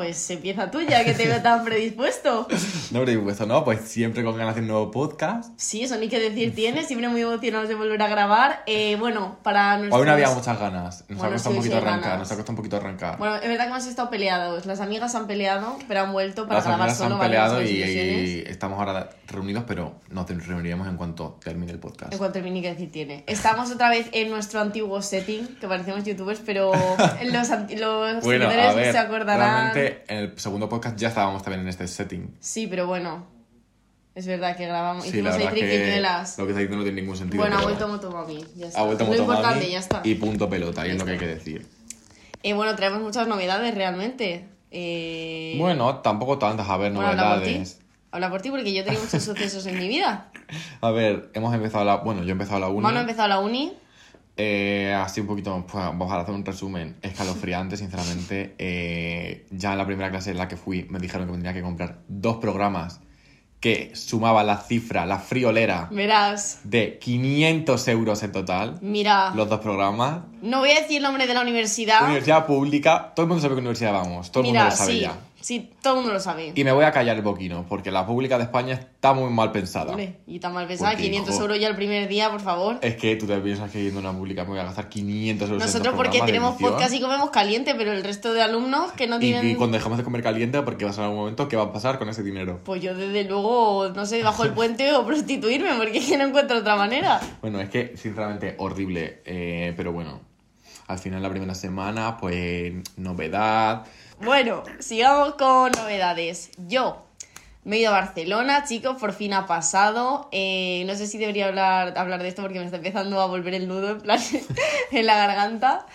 pues empieza tú ya que te veo tan predispuesto. no predispuesto, ¿no? Pues siempre con ganas de un nuevo podcast. Sí, eso ni que decir tiene, siempre muy emocionados de volver a grabar. Eh, bueno, para nuestros... Hoy no había muchas ganas. Nos Bueno, ha costado sí, un poquito sí arrancar, ganas. nos ha costado un poquito arrancar. Bueno, es verdad que hemos estado peleados. Las amigas han peleado, pero han vuelto para Las grabar solo. han peleado y, estamos ahora reunidos, pero nos reuniremos en cuanto termine el podcast. En cuanto termine, que decir tiene. Estamos otra vez en nuestro antiguo setting, que parecemos youtubers, pero los, los Bueno, seguidores ver, se acordarán. realmente en el segundo podcast ya estábamos también en este setting. Sí, pero bueno. Es verdad que grabamos. Sí, Hicimos la ahí verdad es que triquiñuelas. lo que está diciendo no tiene ningún sentido. Bueno, ha vuelto Motomami. Ya está. ha vuelto Lo Motomami importante, ya está. y punto pelota, y es lo que hay que decir. Eh, bueno, traemos muchas novedades realmente. Eh, Bueno, tampoco tantas, a ver, bueno, habla por ti. novedades. Habla por ti porque yo he tenido muchos sucesos en mi vida. A ver, hemos empezado la... Bueno, yo he empezado la uni. Mano ha empezado la uni. Eh, así un poquito, pues, vamos a hacer un resumen escalofriante, sinceramente. Eh, ya en la primera clase en la que fui me dijeron que tendría que comprar dos programas que sumaban la cifra, la friolera, Verás. de 500 euros en total. Mira. Los dos programas. No voy a decir el nombre de la universidad. Universidad pública, todo el mundo sabe qué universidad vamos, todo el Mira, mundo lo sabe sí. ya. Sí, todo el mundo lo sabe. Y me voy a callar el boquino, porque la pública de España está muy mal pensada. Hombre, y tan mal pensada, Porque, 500 hijo, euros ya el primer día, por favor. Es que tú te piensas que yendo a una pública me voy a gastar 500 euros Nosotros porque tenemos podcast y comemos caliente, pero el resto de alumnos que no tienen... y cuando dejamos de comer caliente, porque va a ser algún momento, ¿qué va a pasar con ese dinero? Pues yo desde luego, no sé, bajo el puente o prostituirme, porque no encuentro otra manera. Bueno, es que, sinceramente, horrible. eh, pero bueno, al final la primera semana, pues, novedad. Bueno, sigamos con novedades. Yo me he ido a Barcelona, chicos, por fin ha pasado. Eh, no sé si debería hablar, hablar de esto porque me está empezando a volver el nudo en la garganta.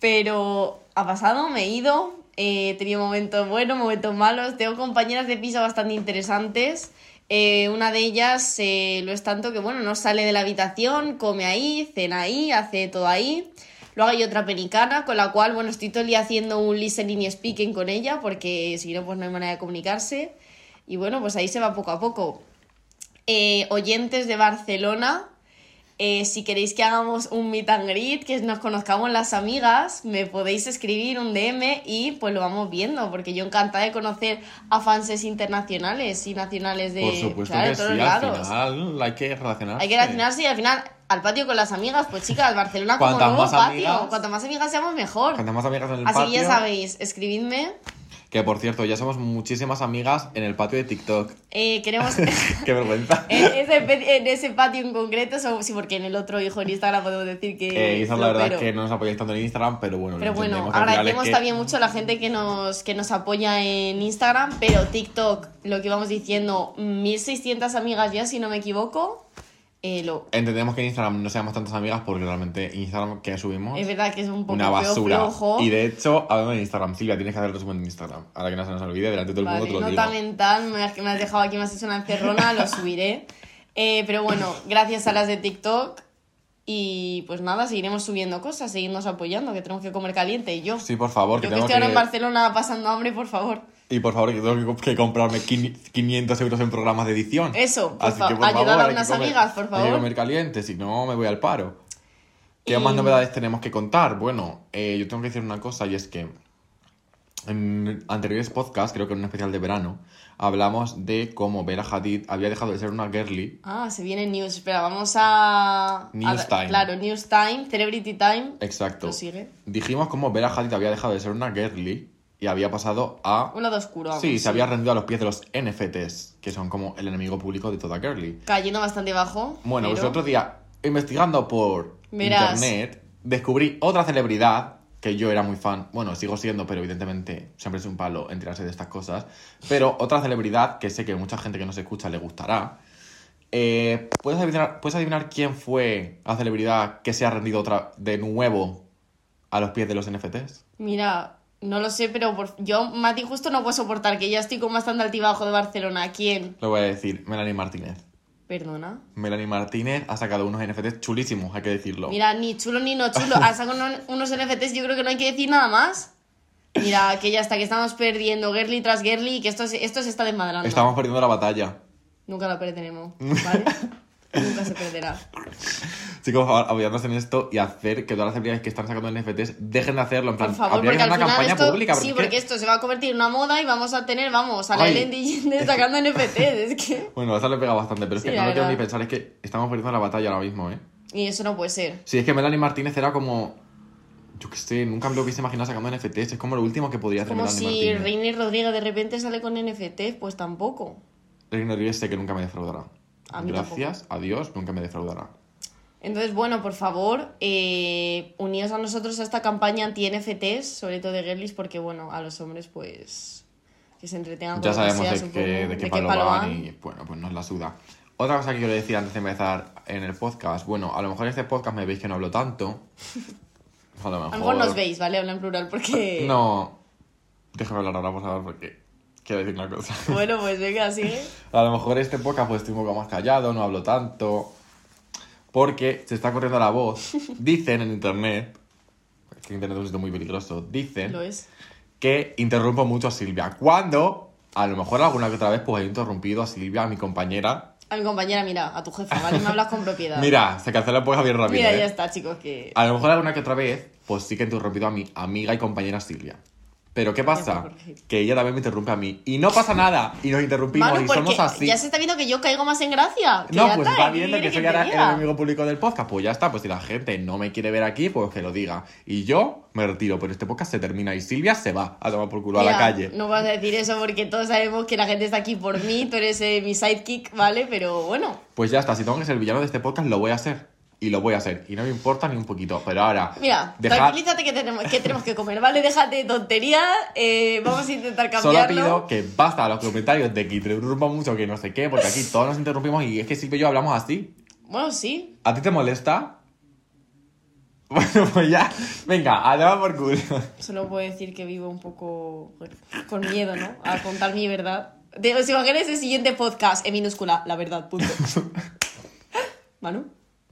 Pero ha pasado, me he ido. eh, He tenido momentos buenos, momentos malos. Tengo compañeras de piso bastante interesantes. Eh, una de ellas eh, lo es tanto que, bueno, no sale de la habitación, come ahí, cena ahí, hace todo ahí. Luego hay otra penicana con la cual, bueno, estoy todo el día haciendo un listening y speaking con ella porque si no, pues no hay manera de comunicarse. Y bueno, pues ahí se va poco a poco. Eh, oyentes de Barcelona, eh, si queréis que hagamos un meet and greet, que nos conozcamos las amigas, me podéis escribir un DM y pues lo vamos viendo, porque yo encantada de conocer a fanses internacionales y nacionales de, Por supuesto claro, que de todos sí, los al lados. final hay que relacionarse. Hay que relacionarse y al final al patio con las amigas, pues chicas, Barcelona como Cuantas nuevo patio. amigas- Cuanto más amigas seamos, mejor. Cuantas más amigas en el Así patio. que ya sabéis, escribidme. Que por cierto, ya somos muchísimas amigas en el patio de TikTok. Eh, queremos. Qué vergüenza. en, ese, pe- en ese patio en concreto, sí, porque en el otro hijo en Instagram podemos decir que. Eh, Isa, la verdad es flopero. que no nos apoyáis tanto en Instagram, pero bueno, Pero bueno, agradecemos es que- también mucho a la gente que nos, que nos apoya en Instagram, pero TikTok, lo que íbamos diciendo, 1600 amigas ya, si no me equivoco. Eh, lo, Entendemos que en Instagram no seamos tantas amigas porque realmente Instagram que subimos es verdad que es un poco una feo, basura. flojo. Y de hecho, hablando de Instagram, Silvia, tienes que hacer el resumen de Instagram. Ahora que no se nos olvide, delante de todo el Vale, mundo te lo nota digo. mental, me has, me has dejado aquí, me has hecho una encerrona, lo subiré. Eh, pero bueno, gracias a las de TikTok. Y pues nada, seguiremos subiendo cosas, seguirnos apoyando, que tenemos que comer caliente. Y yo, Sí, por favor, que yo que tengo estoy ahora en que... Barcelona pasando hambre, por favor. Y por favor, que tengo que, comprarme 500 euros en programas de edición. Eso, por Así que por ayudar favor, a unas comer- amigas, por Hay que favor. comer caliente, si no me voy al paro. ¿Qué Y- más novedades tenemos que contar? Bueno, eh, yo tengo que decir una cosa y es que en anteriores podcasts, creo que en un especial de verano, hablamos de cómo Bella Hadid había dejado de ser una girly Ah, se viene news. Espera, vamos a. News a- time. Claro, news time, celebrity time. Exacto. Lo sigue. Dijimos cómo Bella Hadid había dejado de ser una girly y había pasado a... Un lado oscuro. Sí, se había rendido a los pies de los NFTs, que son como el enemigo público de toda girly. Cayendo bastante bajo. Bueno, pues el otro día, investigando por Verás. internet, descubrí otra celebridad que yo era muy fan. Bueno, sigo siendo, pero evidentemente siempre es un palo enterarse de estas cosas. Pero otra celebridad que sé que mucha gente que nos escucha le gustará. Eh, ¿puedes, adivinar, ¿Puedes adivinar quién fue la celebridad que se ha rendido otra de nuevo a los pies de los NFTs? Mira, no lo sé, pero por- yo, Mati, justo no puedo soportar que ya estoy con bastante altibajo de Barcelona. ¿Quién? Lo voy a decir, Melanie Martínez. Perdona. Melanie Martínez ha sacado unos NFTs chulísimos, hay que decirlo. Mira, ni chulo ni no chulo. Ha sacado unos, NFTs, yo creo que no hay que decir nada más. Mira, que ya está, que estamos perdiendo girly tras girly y que esto, esto se está desmadrando. Estamos perdiendo la batalla. Nunca la perderemos, ¿vale? Nunca se perderá. Chicos, por favor, apoyarnos en esto y hacer que todas las celebridades que están sacando NFTs dejen de hacerlo. En plan, Por favor, habría que porque hacer al una campaña esto, pública. sí, es porque que- esto se va a convertir en una moda y vamos a tener, vamos, a la Ellen sacando NFTs, es que... Bueno, eso le pega bastante, pero es Sí, que no lo quiero ni pensar, es que estamos perdiendo la batalla ahora mismo, ¿eh? Y eso no puede ser. Sí, es que Melanie Martínez era como. Yo qué sé, nunca me lo hubiese imaginado sacando NFTs. Es como lo último que podría hacer Como Melanie si Martínez. Reiner Rodríguez de repente sale con NFTs, pues tampoco. Reina Rodríguez sé que nunca me defraudará. A mí Gracias a Dios, nunca me defraudará. Entonces, bueno, por favor, eh, uníos a nosotros a esta campaña anti-NFTs, sobre todo de girlies, porque, bueno, a los hombres, pues, que se entretengan con Ya sabemos que sea, de, supongo, qué, de qué palo van y bueno, pues nos la suda. Otra cosa que quiero decir antes de empezar en el podcast. Bueno, a lo mejor en este podcast me veis que no hablo tanto. A lo mejor. A lo mejor nos veis, ¿vale? Habla en plural, porque... No. Déjame hablar ahora, por favor, porque quiero decir una cosa. Bueno, pues venga, sigue. A lo mejor este podcast pues estoy un poco más callado, no hablo tanto. Porque se está corriendo la voz. Dicen en internet, que internet es un sitio muy peligroso, dicen Lo es. que interrumpo mucho a Silvia. Cuando, a lo mejor alguna que otra vez, pues he interrumpido a Silvia, a mi compañera. A mi compañera, mira, a tu jefa, ¿vale? Me hablas con propiedad. Mira, se cancela pues bien rápido. Mira, ¿eh? ya está, chicos, que... A lo mejor alguna que otra vez, pues sí que he interrumpido a mi amiga y compañera Silvia. Pero ¿qué pasa? Que ella también me interrumpe a mí. Y no pasa nada. Y nos interrumpimos Manu, y somos así. ya se está viendo que yo caigo más en gracia. que No, pues está, va ¿qué viendo que soy ahora el enemigo público del podcast. Pues ya está, pues si la gente no me quiere ver aquí, pues que lo diga. Y yo me retiro, pero este podcast se termina y Silvia se va a tomar por culo a la calle. No vas a decir eso porque todos sabemos que la gente está aquí por mí, tú eres eh, mi sidekick, ¿vale? Pero bueno, Pues ya está, si tengo que ser el villano de este podcast, lo voy a hacer. Y lo voy a hacer. Y no me importa ni un poquito. Pero ahora, mira, tranquilízate que tenemos, que tenemos que comer, ¿vale? Déjate de tonterías, eh, vamos a intentar Solo cambiarlo. pido que basta a los comentarios de que interrumpa mucho, que no sé qué, porque aquí todos nos interrumpimos y es que Silvia y yo hablamos así. Bueno, sí. ¿A ti te molesta? Bueno, pues ya. Venga, a por culo. Solo puedo decir que vivo un poco con miedo, ¿no? A contar mi verdad. De, ¿Os imagináis el siguiente podcast en minúscula? La verdad, punto. ¿Manu?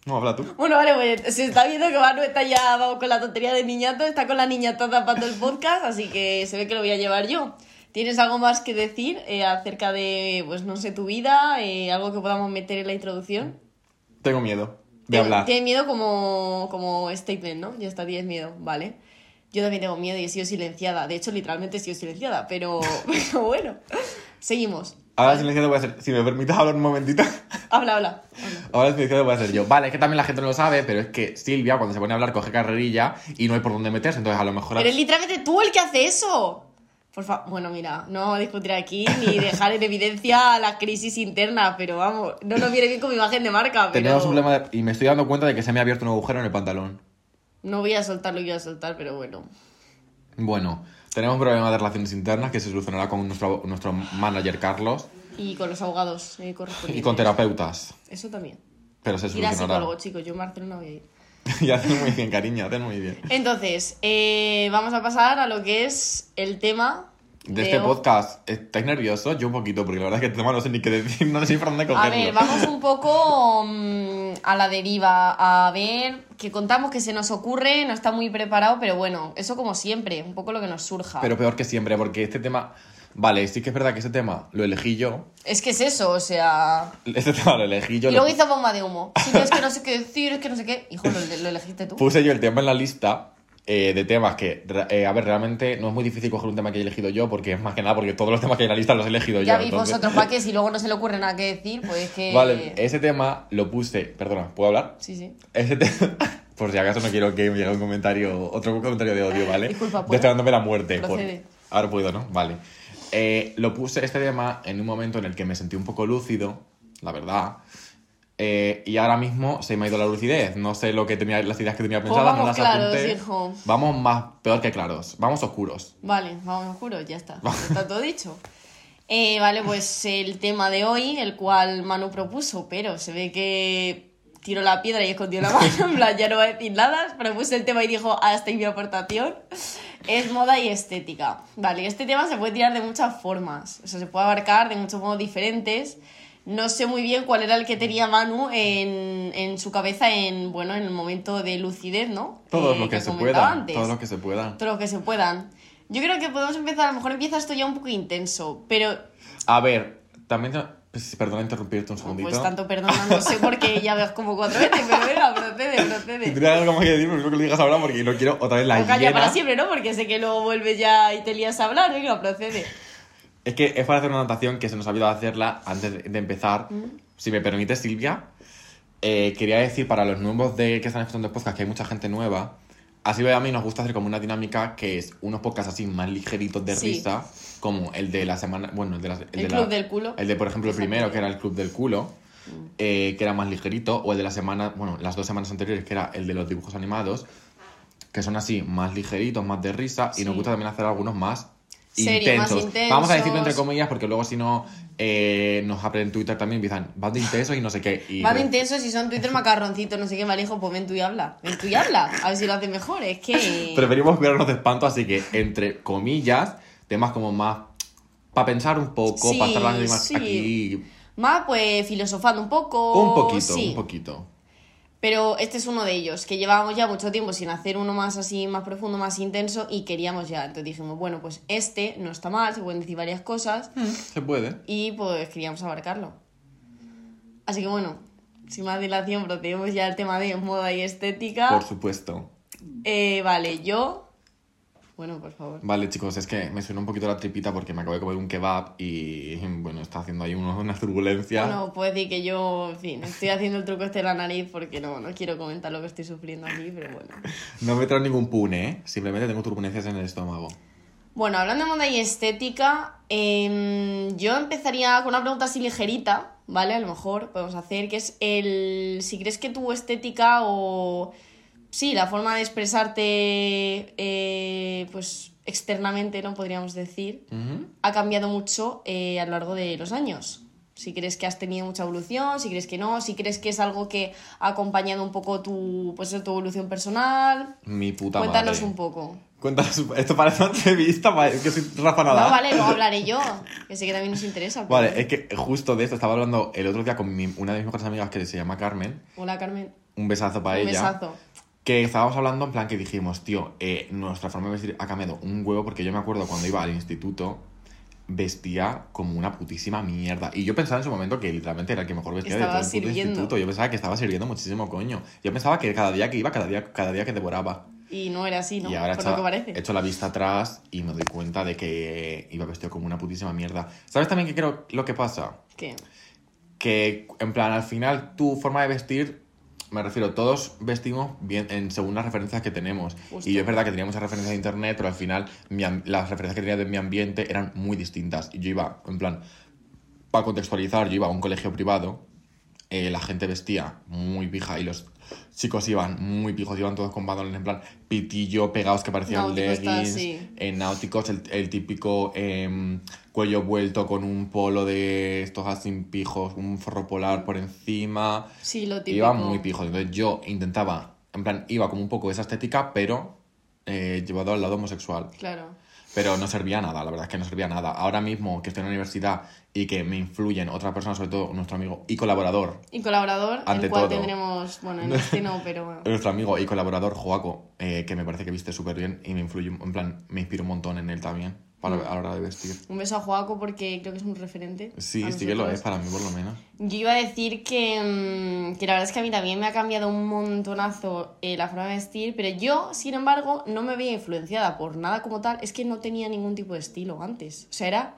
No, habla tú. Bueno, vale, pues se está viendo que Manu está ya vamos, con la tontería de niñato, está con la niñata tapando el podcast, así que se ve que lo voy a llevar yo. ¿Tienes algo más que decir eh, acerca de, pues no sé, tu vida? eh, algo que podamos meter en la introducción? Tengo miedo de hablar. Tienes miedo como, como statement, ¿no? Ya está, tienes miedo, vale. Yo también tengo miedo y he sido silenciada. De hecho, literalmente he sido silenciada, pero, pero bueno. Seguimos. Ahora silenciado voy a ser. Si me permites hablar un momentito. Habla, habla. habla. Ahora silenciado voy a ser yo. Vale, es que también la gente no lo sabe, pero es que Silvia, cuando se pone a hablar, coge carrerilla y no hay por dónde meterse. Entonces, a lo mejor. Pero es literalmente tú el que hace eso. Por favor, bueno, mira, no vamos a discutir aquí ni dejar en evidencia la crisis interna, pero vamos, no nos viene bien con mi imagen de marca, pero Tenemos un problema de- Y me estoy dando cuenta de que se me ha abierto un agujero en el pantalón. no voy a soltar lo que iba a soltar, pero bueno. Bueno, tenemos un problema de relaciones internas que se solucionará con nuestro, nuestro manager Carlos Y con los abogados eh, correspondientes. y con terapeutas. Eso también. Pero se Ir a solucionará. psicólogo, chicos, yo en Barcelona voy a ir. y hacen muy bien, cariño, hacen muy bien. Entonces, eh, vamos a pasar a lo que es el tema De este hoy. podcast, ¿estáis nerviosos? Yo un poquito, porque la verdad es que el tema no sé ni qué decir, no sé por dónde cogerlo. A ver, vamos un poco mm, a la deriva, a ver que contamos que se nos ocurre, no está muy preparado, pero bueno, eso como siempre, un poco lo que nos surja. Pero peor que siempre, porque este tema... Vale, sí que es verdad que ese tema lo elegí yo. Es que es eso, o sea... Este tema lo elegí yo. Y lo luego hizo bomba de humo. Sí, es que no sé qué decir, es que no sé qué. Hijo, lo, lo elegiste tú. Puse yo el tema en la lista eh, de temas que, eh, a ver, realmente no es muy difícil coger un tema que he elegido yo, porque es más que nada porque todos los temas que hay en la lista los he elegido Ya yo. veis entonces- vosotros para qué, si luego no se le ocurre nada que decir, pues es que... Vale, ese tema lo puse... Perdona, ¿puedo hablar? Sí, sí. Ese tema... Por si acaso no quiero que me llegue un comentario, otro comentario de odio, ¿vale? Disculpa, ¿puedo? Deseándome la muerte. por-. Ahora puedo, ¿no? Vale. Eh, lo puse este tema en un momento en el que me sentí un poco lúcido, la verdad. Eh, y ahora mismo se me ha ido la lucidez. No sé lo que tenía, las ideas que tenía Pues pensadas, no vamos las claros, apunté. hijo. Vamos más peor que claros. Vamos oscuros. Vale, vamos, juro, ya está. Está todo dicho. Eh, vale, pues el tema de hoy, el cual Manu propuso, pero se ve que tiró la piedra y escondió la mano, en plan, ya no va a decir nada, propuse el tema y dijo, hasta ahí mi aportación, es moda y estética. Vale, este tema se puede tirar de muchas formas, o sea, se puede abarcar de muchos modos diferentes. No sé muy bien cuál era el que tenía Manu en, en su cabeza en, bueno, en el momento de lucidez, ¿no? Todos Eh, los que, se comentaba puedan. antes Todos los que se puedan. todo lo que se puedan. Yo creo que podemos empezar, a lo mejor empieza esto ya un poco intenso, pero A ver, también Pues, perdona interrumpirte un segundito. Pues tanto perdona, no sé por qué ya ves como cuatro veces, pero venga, procede, Si procede. tienes algo más que decir, prefiero que lo digas ahora porque no quiero otra vez la O calla hiena. para siempre, ¿no? Porque sé que luego vuelves ya y te lías a hablar, venga, procede. Es que es para hacer una anotación que se nos ha olvidado hacerla antes de, empezar. Mm. Si me permite, Silvia, eh, quería decir para los nuevos de que están escuchando el podcast que hay mucha gente nueva. Así a mí nos gusta hacer como una dinámica que es unos podcasts así más ligeritos de Sí. risa, como el de la semana, bueno, el de la, el El de Club la- del Culo. El de, por ejemplo, el primero, que era el Club del Culo, Mm. eh, que era más ligerito, o el de la semana, bueno, las dos semanas anteriores, que era el de los dibujos animados, que son así, más ligeritos, más de risa, y nos gusta también hacer algunos más Serio, más intensos. Vamos a decirlo entre intensos. comillas, porque luego si no, eh, nos abren en Twitter también y empiezan, vas de intensos y no sé qué. Y, de intenso, si son Twitter macarroncitos, no sé qué, vale, hijo, pues ven tú y habla. Ven tú y habla, a ver si lo haces mejor. Es que. Preferimos cuidarnos de espanto, así que, entre comillas, temas como más para pensar un poco, Sí, para estar las más sí. aquí. Más, pues, filosofando un poco. Un poquito, sí. un poquito. Pero este es uno de ellos, que llevábamos ya mucho tiempo sin hacer uno más así, más profundo, más intenso, y queríamos ya. Entonces dijimos, bueno, pues este no está mal, se pueden decir varias cosas, Se puede. y pues queríamos abarcarlo. Así que bueno, sin más dilación, procedemos ya al tema de moda y estética. Por supuesto. Eh, vale, yo. Bueno, por favor. Vale, chicos, es que me suena un poquito la tripita porque me acabo de comer un kebab y, bueno, está haciendo ahí uno- una turbulencia. Bueno, puedo decir que yo, en fin, estoy haciendo el truco este de la nariz porque no, no quiero comentar lo que estoy sufriendo aquí, pero bueno. No me trae ningún pune, ¿eh? Simplemente tengo turbulencias en el estómago. Bueno, hablando de moda y estética, em, yo empezaría con una pregunta así ligerita, ¿vale? A lo mejor podemos hacer, que es el si crees que tu estética o sí, la forma de expresarte, eh, pues externamente, ¿no? Podríamos decir, Ujú. ha cambiado mucho eh, a lo largo de los años. Si crees que has tenido mucha evolución, si crees que no, si crees que es algo que ha acompañado un poco tu, pues, tu evolución personal. Mi puta Cuéntanos madre. un poco. Cuéntanos, esto parece una entrevista, que soy Rafa Nadal. No, vale, luego hablaré yo, que sé que también nos interesa. pero- Vale, es que justo de esto estaba hablando el otro día con mi- una de mis mejores amigas que se llama Carmen. Hola, Carmen. Un besazo para Un ella. besazo. Que estábamos hablando en plan que dijimos, tío, eh, nuestra forma de vestir ha cambiado un huevo porque yo me acuerdo cuando iba al instituto vestía como una putísima mierda. Y yo pensaba en su momento que literalmente era el que mejor vestía de todo el puto sirviendo. instituto. Yo pensaba que estaba sirviendo muchísimo coño. Yo pensaba que cada día que iba, cada día, cada día que devoraba. Y no era así, ¿no? Y ahora Por echa- lo que parece. he hecho la vista atrás y me doy cuenta de que iba vestido como una putísima mierda. ¿Sabes también qué creo lo que pasa? ¿Qué? que en plan al final tu forma de vestir me refiero todos vestimos bien en según las referencias que tenemos. Justo. y yo es verdad que tenía muchas referencias de internet pero al final mi las referencias que tenía de mi ambiente eran muy distintas. Y yo iba en plan para contextualizar yo iba a un colegio privado eh, la gente vestía muy pija y los chicos iban muy pijos, iban todos con pantalones en plan pitillo, pegados que parecían Náutico leggings, en náuticos, el, el típico em, cuello vuelto con un polo de estos así pijos, un forro polar por encima. Sí, lo típico. Iba muy pijos. Entonces yo intentaba, en plan, iba como un poco esa estética, pero eh, llevado al lado homosexual. Claro. Pero no servía nada, la verdad es que no servía nada. Ahora mismo que estoy en la universidad y que me influyen otras personas, sobre todo nuestro amigo y colaborador, Y colaborador, Ante el cual todo. tendremos, bueno, en este no, pero bueno. nuestro amigo y colaborador Joaco, eh, que me parece que viste súper bien y me influye, en plan, me inspira un montón en él también para, Mm. a la hora de vestir. Un beso a Joaco porque creo que es un referente. Sí, sí que lo es para mí por lo menos. Yo iba a decir que, mm, que la verdad es que a mí también me ha cambiado un montonazo eh, la forma de vestir, pero yo, sin embargo, no me veía influenciada por nada como tal. Es que no tenía ningún tipo de estilo antes. O sea, era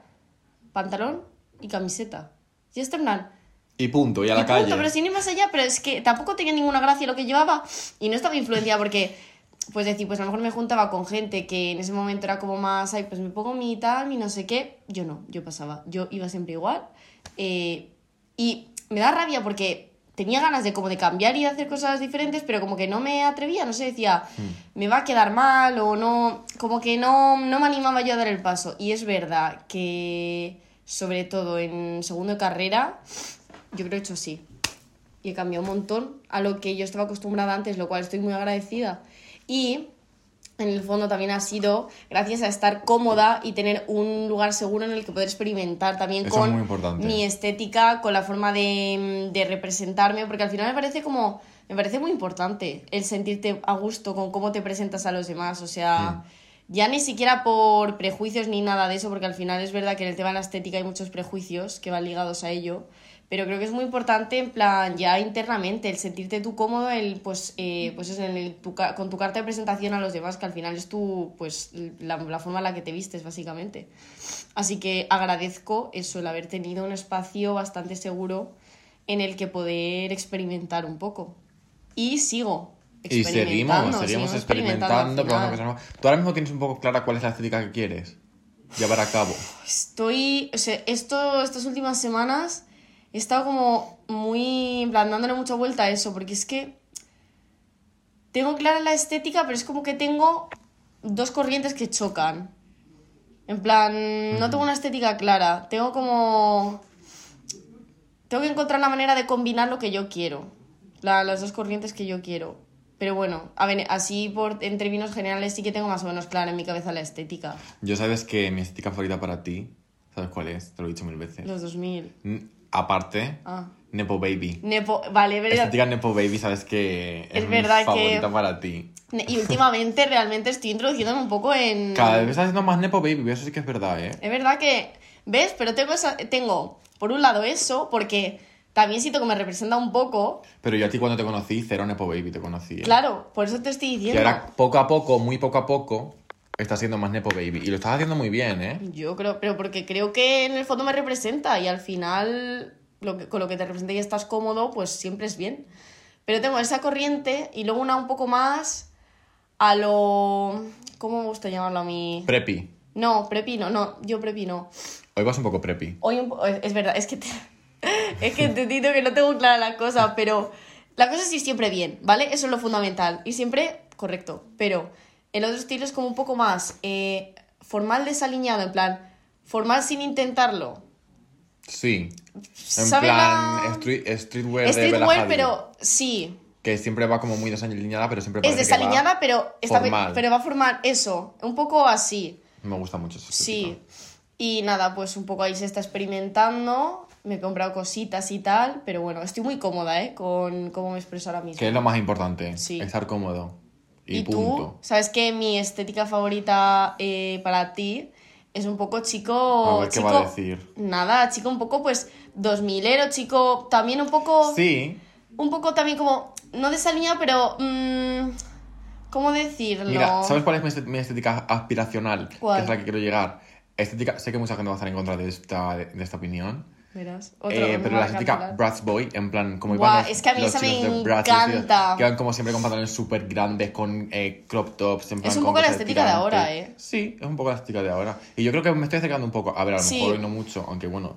pantalón y camiseta. Y esto en plan, Y punto, y a y la punto, calle. pero sin ir más allá, pero es que tampoco tenía ninguna gracia lo que llevaba y no estaba influenciada porque, pues decir, pues a lo mejor me juntaba con gente que en ese momento era como más, ay, pues me pongo mi tal, mi no sé qué. Yo no, yo pasaba, yo iba siempre igual. eh, y me da rabia porque tenía ganas de como de cambiar y de hacer cosas diferentes, pero como que no me atrevía, no sé, decía, me va a quedar mal o no, como que no, no me animaba yo a dar el paso. Y es verdad que, sobre todo en segundo de carrera, yo creo que he hecho así. Y he cambiado un montón a lo que yo estaba acostumbrada antes, lo cual estoy muy agradecida. Y en el fondo también ha sido gracias a estar cómoda y tener un lugar seguro en el que poder experimentar también Eso con mi estética, con la forma de, de representarme, porque al final me parece como, me parece muy importante el sentirte a gusto con cómo te presentas a los demás, o sea, Ya ni siquiera por prejuicios ni nada de eso, porque al final es verdad que en el tema de la estética hay muchos prejuicios que van ligados a ello. Pero creo que es muy importante, en plan, ya internamente, el sentirte tú cómodo, el, pues, eh, pues eso, en el- tu con tu carta de presentación a los demás, que al final es tu, pues, la, la forma en la que te vistes, básicamente. Así que agradezco eso, el haber tenido un espacio bastante seguro en el que poder experimentar un poco. Y sigo Y seguimos, seguimos experimentando, nuevas. Tú ahora mismo tienes un poco clara cuál es la estética que quieres llevar a cabo. Estoy, o sea, esto, estas últimas semanas he estado como muy, en plan, dándole mucha vuelta a eso, porque es que tengo clara la estética, pero es como que tengo dos corrientes que chocan. En plan, no tengo una estética clara, tengo como... Tengo que encontrar la manera de combinar lo que yo quiero, la- las dos corrientes que yo quiero. Pero bueno, a ver, así por, en términos generales sí que tengo más o menos clara en mi cabeza la estética. Yo sabes que mi estética favorita para ti, ¿sabes cuál es? Te lo he dicho mil veces. Los 2000. Aparte, Ah. Nepo Baby. Nepo, vale, verdad. Estética Nepo Baby, sabes que es, Es mi verdad que- favorita para ti. Y últimamente realmente estoy introduciéndome un poco en... Cada vez estás haciendo más Nepo Baby, eso sí que es verdad, ¿eh? Es verdad que, ¿ves? Pero tengo, esa, tengo, por un lado eso, porque también siento que me representa un poco. Pero yo a ti cuando te conocí, cero Nepo Baby te conocí. ¿eh? Claro, por eso te estoy Y diciendo. ahora, poco a poco, muy poco a poco, estás siendo más Nepo Baby. Y lo estás haciendo muy bien, ¿eh? Yo creo, pero porque creo que en el fondo me representa y al final lo que, con lo que te representa y estás cómodo, pues siempre es bien. Pero tengo esa corriente y luego una un poco más a lo... ¿Cómo me gusta llamarlo a mí? Preppy. No, prepi no, no, yo prepi no. Hoy vas un poco preppy. Hoy un po- es es verdad, es que te- es que he entendido que no tengo clara la cosa, pero la cosa sí siempre bien, ¿vale? Eso es lo fundamental y siempre correcto. Pero el otro estilo es como un poco más eh, formal desaliñado, en plan, formal sin intentarlo. Sí. En ¿Sabe plan, la- street, streetwear de pero sí. Que siempre va como muy desaliñada, pero siempre Es parece que va desaliñada, pero, está, pero va a formar eso, un poco así. Me gusta mucho eso. Sí. Y nada, pues un poco ahí se está experimentando. Me he comprado cositas y tal, pero bueno, estoy muy cómoda, ¿eh? Con cómo me expreso ahora mismo. Que es lo más importante. Sí. Estar cómodo. Y, ¿Y, punto. tú? ¿Sabes que mi estética favorita eh, para ti es un poco chico... A ver qué chico, va a decir. Nada, chico un poco pues 2000ero, chico también un poco... Sí. Un poco también como... No desaliñado, pero... mm, ¿Cómo decirlo? Mira, ¿sabes cuál es mi estética aspiracional? ¿Cuál? Que es la que quiero llegar. Estética, sé que mucha gente va a estar en contra de esta, de esta opinión. Verás, otro, Eh, pero la estética. Bratz Boy, en plan, como iban los, es que a mí esa me Bratz, encanta. Que van como siempre con pantalones súper grandes, con eh, crop tops, en plan, Es un poco la estética de ahora, ¿eh? Sí, es un poco la estética de ahora. Y yo creo que me estoy acercando un poco. A ver, a lo Sí. mejor hoy no mucho, aunque bueno.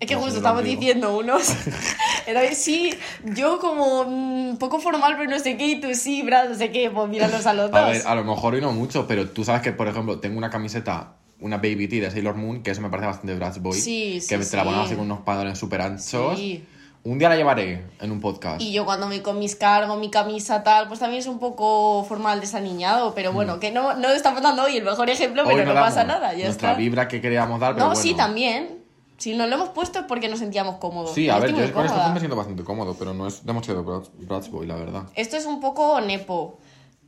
Es que no justo estamos diciendo unos. Era sí, yo como un poco formal, pero no sé qué, y tú sí, Brad, no sé qué, pues míralos a los dos. A ver, a lo mejor hoy no mucho, pero tú sabes que, por ejemplo, tengo una camiseta, una Baby Tee de Sailor Moon, que eso me parece bastante Bratz Boy. Sí, sí, Que te la ponemos sí. así con unos pantalones súper anchos. Sí. Un día la llevaré en un podcast. Y yo cuando me con mis cargos, mi camisa, tal, pues también es un poco formal desaniñado, pero bueno, que no, no estamos dando hoy el mejor ejemplo, Mm. Hoy pero no damos pasa nada, ya Nuestra está. vibra que queríamos dar, pero No, bueno. sí, también. Si nos lo hemos puesto es porque nos sentíamos cómodos. Sí, a ver, estoy muy yo con cómoda. me siento bastante cómodo, pero no es demasiado Bratz, Bratz Boy, la verdad. Esto es un poco nepo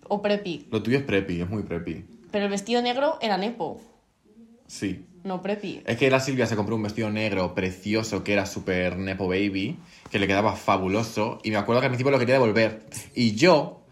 o preppy, Lo tuyo es preppy, es muy preppy. pero el vestido negro era nepo, Sí. no preppy. Es que la Silvia se compró un vestido negro precioso que era súper Nepo Baby, que le quedaba fabuloso, y me acuerdo que al principio lo quería devolver. Y yo,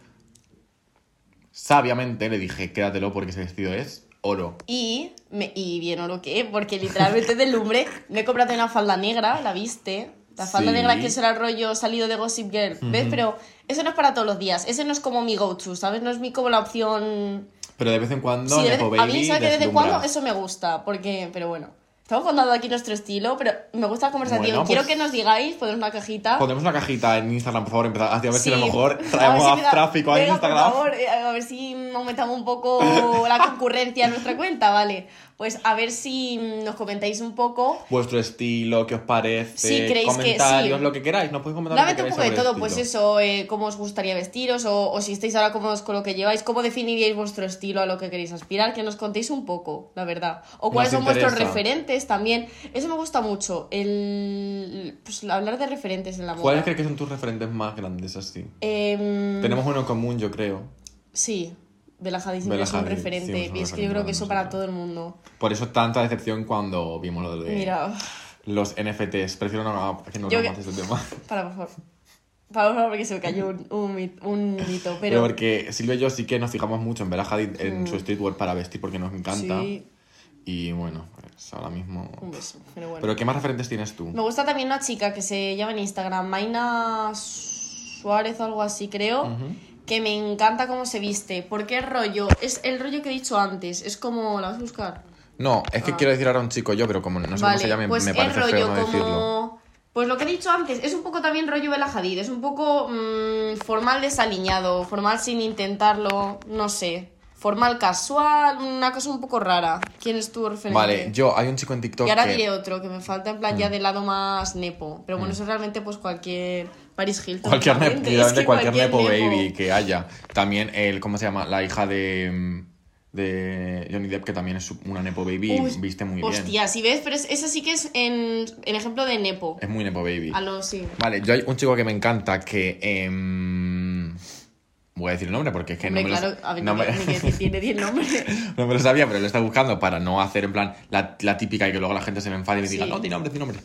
sabiamente, le dije, quédatelo porque ese vestido es oro. Y, me, y bien oro que, porque literalmente del lumbre me he comprado una falda negra, ¿la viste? La falda Sí. negra que eso era el rollo salido de Gossip Girl, ¿ves? Pero eso no es para todos los días, ese no es como mi go-to, ¿sabes? No es mi como la opción... Pero de vez en cuando, Sí, de vez- Nepo a Baby mí, ¿sabes que de vez en cuando eso me gusta? Porque, pero bueno, estamos contando aquí nuestro estilo, pero me gusta la conversación. Bueno, Quiero pues- que nos digáis, ponemos una cajita. Pondremos una cajita en Instagram, por favor, empezar, a ver si a lo Sí. mejor A traemos si más empieza- tráfico Venga, Instagram. Por favor, eh, a ver si aumentamos un poco la concurrencia en nuestra cuenta, ¿vale? Pues a ver si mm, nos comentáis un poco. Vuestro estilo, qué os parece, creéis que- comentarios, sí. lo que queráis, nos podéis comentar lo un que poco de todo, pues eso, eh, cómo os gustaría vestiros o, o si estáis ahora cómodos con lo que lleváis, cómo definiríais vuestro estilo a lo que queréis aspirar, que nos contéis un poco, la verdad. O cuáles son vuestros referentes también. Eso me gusta mucho, el pues, hablar de referentes en la moda. ¿Cuáles crees que son tus referentes más grandes así? Em, Tenemos uno en común, yo creo. Sí, Bella Hadid siempre Bella es un Hadid, referente. es un y es que yo creo que eso para todo el mundo. Por eso tanta decepción cuando vimos lo de Mira, los NFTs. Prefiero no, que no Yo hablamos que- de ese tema. para, por favor. Para, por favor, porque se me cayó un, un, mit- un mito. Pero Pero, porque Silvia y yo sí que nos fijamos mucho en Bella Hadid en Mm. su streetwear para vestir porque nos encanta. sí, Y bueno, pues ahora mismo... un beso. Pero bueno. ¿Pero qué más referentes tienes tú? Me gusta también una chica que se llama en Instagram, Maina Suárez o algo así, creo. Que me encanta cómo se viste. Porque es rollo, es el rollo que he dicho antes. Es como, ¿la vas a buscar? No, es que Ah. quiero decir ahora un chico yo, pero como no sé vale, cómo se llama, pues me es parece rollo feo no como. decirlo. Pues lo que he dicho antes, es un poco también rollo Bella Hadid, es un poco mm, formal desaliñado, formal sin intentarlo, no sé. Formal casual, una cosa un poco rara. ¿Quién es tu referente? Vale, yo, hay un chico en TikTok Y ahora que... diré otro, que me falta en plan ya Mm. del lado más nepo. Pero bueno, eso realmente pues cualquier Paris Hilton. Cualquier, es que cualquier, nepo, nepo. baby que haya. También el, ¿cómo se llama? La hija de, mm, de Johnny Depp, que también es una nepo baby Uy, viste muy bien. Hostia, si ves, pero es, esa sí que es en, en ejemplo de nepo. Es muy nepo baby. A lo sí. Vale, yo hay un chico que me encanta que... em, voy a decir el nombre porque es que Hombre, no me, lo, claro, a ver, no me- que- que tiene 10 nombres. no me lo sabía, pero lo está buscando para no hacer en plan la, la típica y que luego la gente se me enfade y me diga, Sí. no, di nombre, di nombre.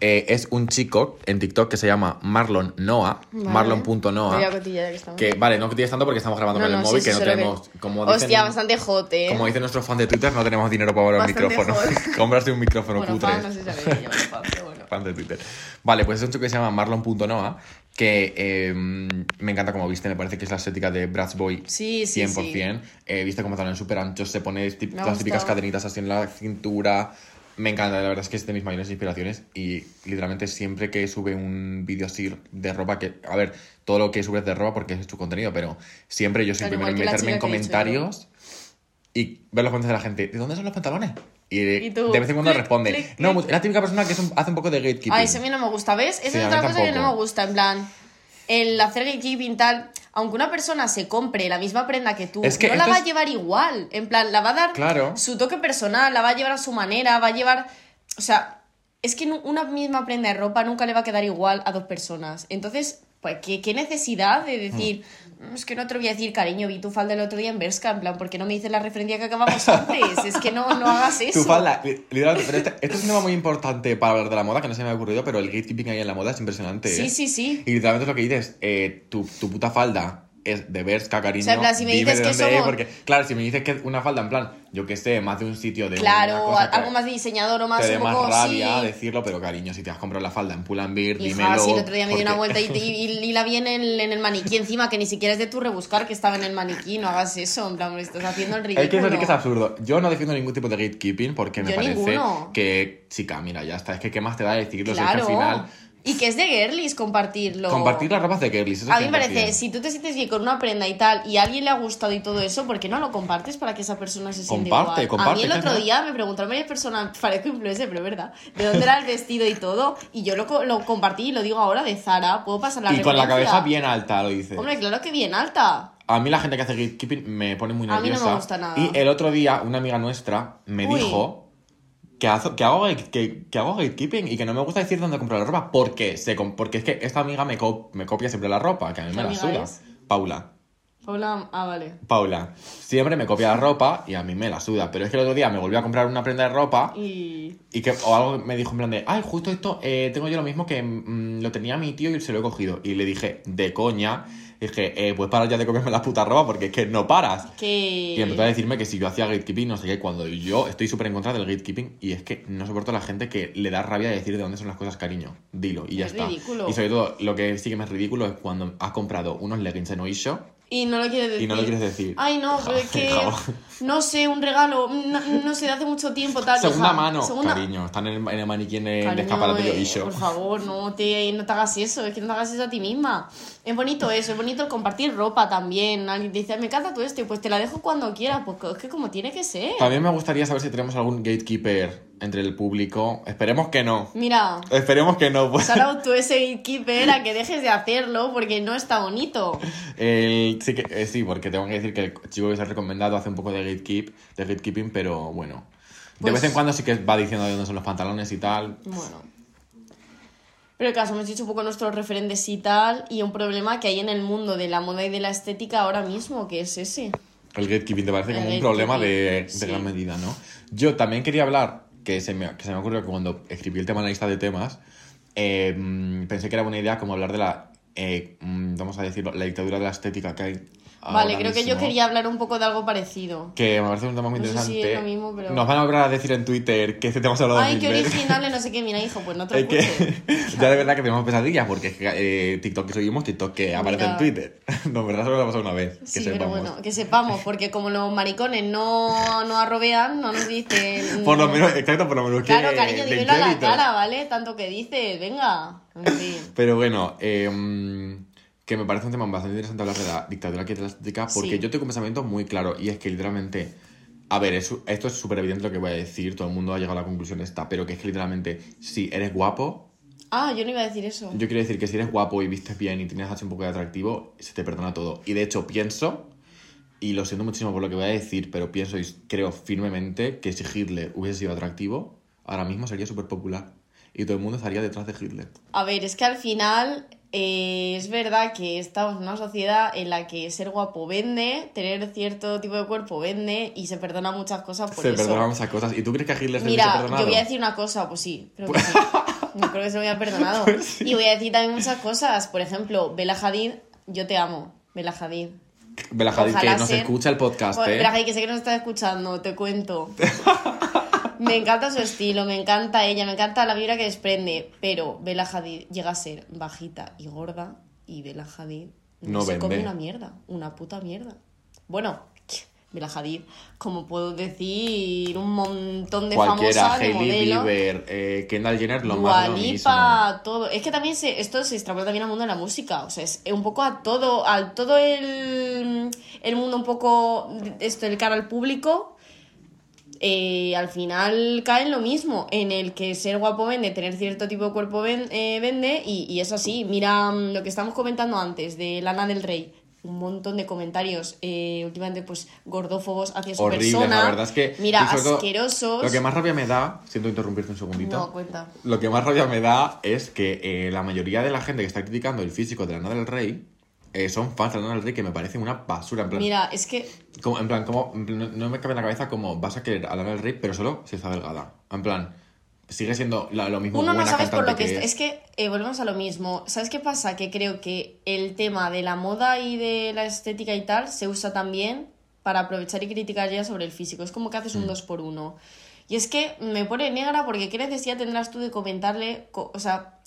Eh, es un chico en TikTok que se llama Marlon Noah, Vale. marlon.noah. Que. Que, vale, no tienes tanto porque estamos grabando No, con el no, móvil, sí, que sí, no tenemos, como dicen, Hostia, bastante hot, eh. como dicen nuestros fans de Twitter, no tenemos dinero para comprar un micrófono. hot. Comprarse un micrófono bueno, cutre. fan, no sé si fan, pero bueno. Fan de Twitter. Vale, pues es un chico que se llama Marlon.noah, que eh, me encanta como viste, me parece que es la estética de Bratz Boy Sí, sí, 100%. Eh, viste como también súper anchos, se pone tip- las típicas cadenitas así en la cintura. Me encanta, la verdad es que es de mis mayores inspiraciones y literalmente siempre que sube un vídeo así de ropa, que, a ver, todo lo que sube es de ropa porque es su contenido, pero siempre yo soy Claro, primero en meterme en he comentarios y ver los comentarios de la gente, ¿de dónde son los pantalones? Y, Y de vez en cuando clic, responde. clic, no, es la típica persona que un- hace un poco de gatekeeping. Ay, eso a mí no me gusta, ¿ves? Esa Sí, es otra cosa que no me gusta, en plan, el hacer gatekeeping tal, aunque una persona se compre la misma prenda que tú, Es que no la va a llevar igual, en plan, la va a dar Claro. su toque personal, la va a llevar a su manera, va a llevar, o sea, es que una misma prenda de ropa nunca le va a quedar igual a dos personas, entonces, pues, ¿qué, qué necesidad de decir, "Mm, es que no te lo voy a decir, cariño, vi tu falda el otro día en Berska, en plan, ¿por qué no me dices la referencia que acabamos antes? Es que no, no hagas eso. Tu falda, li- literalmente, pero este, este es un tema muy importante para hablar de la moda que no se me ha ocurrido, pero el gatekeeping ahí en la moda es impresionante. Sí, ¿eh? sí, sí. Y literalmente es lo que dices, eh, tu, tu puta falda es de Berska, cariño. O sea, en plan, si me dices que somos- porque, claro, si me dices que es una falda, en plan, yo que sé, más de un sitio de Claro, cosa algo más de diseñador o más te un más poco rabia sí. decirlo, pero cariño, si te has comprado la falda en Pull&Bear, dímelo. si el otro día me di una porque- vuelta y, y- y la vi en el, en el maniquí encima, que ni siquiera es de tu rebuscar, que estaba en el maniquí, no hagas eso, en plan, estás haciendo el ridículo. Es que eso sí que es absurdo. Yo no defiendo ningún tipo de gatekeeping porque me Yo parece ninguno. que, chica, mira, ya está. Es que qué más te da decirlo. Si es que Claro. al final, Y que es de girlies compartirlo. compartir las ropas de girlies. eso A mí me 100%. parece, si tú te sientes bien con una prenda y tal, y a alguien le ha gustado y todo eso, ¿por qué no lo compartes para que esa persona se sienta Comparte, igual? comparte, a mí el otro día me preguntaron varias personas, parezco influencer, pero es verdad, de dónde era el vestido y todo, y yo lo, lo compartí y lo digo ahora de Zara, puedo pasar la Y con la cabeza bien alta, lo dice. Hombre, claro que bien alta. A mí la gente que hace gatekeeping me pone muy A mí no me nerviosa. gusta nada. Y el otro día una amiga nuestra me Uy. dijo que, hazo- que, hago, que, que hago gatekeeping y que no me gusta decir dónde compro la ropa porque, se, porque es que esta amiga me, co- me copia siempre la ropa, que a mí ¿Qué me la suda. es? Paula. Paula, ah, vale. Paula. Siempre me copia la ropa y a mí me la suda. Pero es que el otro día me volvió a comprar una prenda de ropa Y. y que o algo me dijo en plan de, ay, justo esto, eh, tengo yo lo mismo que mm, lo tenía mi tío y se lo he cogido. Y le dije, de coña, dije, eh, pues para ya de comerme la puta ropa porque es que no paras. Que. Y empezó a decirme que si yo hacía gatekeeping, no sé qué, cuando yo estoy súper en contra del gatekeeping y es que no soporto a la gente que le da rabia de decir de dónde son las cosas, cariño. Dilo y ya Es está. ridículo. Y sobre todo, lo que sí que me es ridículo es cuando has comprado unos leggings en Oisho Y no lo quieres decir. y no lo quieres decir. Ay, no, pero es que. No sé, un regalo. No, no sé, de hace mucho tiempo tal. Segunda hija. mano, Segunda- cariño. Están en el, en el maniquí en el Cariño, escaparate de eh. Por favor, no te, no te hagas eso, es que no te hagas eso a ti misma. Es bonito eso, es bonito el compartir ropa también. Alguien te dice, me encanta tú esto, y pues te la dejo cuando quieras, pues es que como tiene que ser. También me gustaría saber si tenemos algún gatekeeper entre el público. Esperemos que no. Mira, Esperemos que no. Pues. shout out to ese gatekeeper a que dejes de hacerlo porque no está bonito. El- sí, que, eh, sí, porque tengo que decir que el chico que se ha recomendado hace un poco de, gatekeep, de gatekeeping, pero bueno. De Pues- vez en cuando sí que va diciendo de dónde son los pantalones y tal. Bueno. Pero caso, hemos dicho un poco nuestros referentes y tal, y un problema que hay en el mundo de la moda y de la estética ahora mismo, que es ese. El gatekeeping te parece El como un problema de, de gatekeeping, sí. gran medida, ¿no? Yo también quería hablar, que se me, que se me ocurrió que cuando escribí el tema en la lista de temas, mm, pensé que era buena idea como hablar de la, eh, mm, vamos a decirlo, la dictadura de la estética que hay. Vale, ahora creo que yo mismo, quería hablar un poco de algo parecido. Que me parece un tema muy No sé si interesante. es lo mismo, pero- Nos van a volver a decir en Twitter que este tema se ha hablado Ay, qué original, no sé qué, mira, hijo, pues no te lo que ya de verdad que tenemos pesadillas porque es que, eh, TikTok que subimos, TikTok que aparece en Mira. Twitter. No, en verdad solo lo ha pasado una vez. Que Sí, sepamos. pero bueno, que sepamos, porque como los maricones no, arrobean, no nos dicen... Por lo menos, exacto, por lo menos que. Claro, cariño, dímelo a la cara, ¿vale? Tanto que dices, venga. En fin. Pero bueno, eh, que me parece un tema bastante interesante hablar de la dictadura eclesiástica porque Sí. yo tengo un pensamiento muy claro y es que literalmente. A ver, es- esto es súper evidente lo que voy a decir, todo el mundo ha llegado a la conclusión esta, pero que es que literalmente, si eres guapo, Ah, yo no iba a decir eso. yo quiero decir que si eres guapo y vistes bien y tienes así un poco de atractivo, se te perdona todo. Y de hecho, pienso, y lo siento muchísimo por lo que voy a decir, pero pienso y creo firmemente que si Hitler hubiese sido atractivo, ahora mismo sería súper popular. Y todo el mundo estaría detrás de Hitler. A ver, es que al final eh, es verdad que estamos en una sociedad en la que ser guapo vende, tener cierto tipo de cuerpo vende y se perdona muchas cosas por se eso. perdonan muchas cosas. ¿Y tú crees que a Hitler se le hubiese Mira, yo voy a decir una cosa, pues sí, creo que sí. No creo que se lo hubiera perdonado. Pues Y voy a decir también muchas cosas. Por ejemplo, Bella Hadid, yo te amo. Bella Hadid. Bela Hadid, que Ojalá nos ser- escucha el podcast, Bueno, ¿eh? Bella Hadid, que sé que nos está escuchando, te cuento. me encanta su estilo, me encanta ella, me encanta la vibra que desprende. Pero Bella Hadid llega a ser bajita y gorda y Bella Hadid No se come vende. una mierda, una puta mierda. Bueno, Bella Hadid, como puedo decir, un montón de Cualquiera, famosas, de Hailey modelo. Bieber, eh, Kendall Jenner, lo más. Lipa, todo. Es que también se, esto se extrapola también al mundo de la música. O sea, es un poco a todo, al todo el, el mundo un poco esto, el cara al público. Eh, al final cae en lo mismo, en el que ser guapo vende, tener cierto tipo de cuerpo ven- eh, vende, y, y es así. Mira mm, lo que estamos comentando antes de Lana del Rey. Un montón de comentarios eh, últimamente, pues, gordófobos hacia su Horribles, persona. la verdad es que... Mira, asquerosos. Lo que más rabia me da, siento interrumpirte un segundito. No, cuenta. Lo que más rabia me da es que la mayoría de la gente que está criticando el físico de Lana del Rey eh, son fans de Lana del Rey que me parecen una basura. En plan, Mira, es que como- en plan como, en plan, no- no me cabe en la cabeza como vas a querer a Lana del Rey, pero solo si está delgada. En plan, sigue siendo la- lo mismo Uno no buena sabes por lo que, que es. Es que eh, volvemos a lo mismo. ¿Sabes qué pasa? Que creo que el tema de la moda y de la estética y tal se usa también para aprovechar y criticar ya sobre el físico. Es como que haces un Mm. dos por uno. Y es que me pone negra porque qué necesidad tendrás tú de comentarle, co- o sea,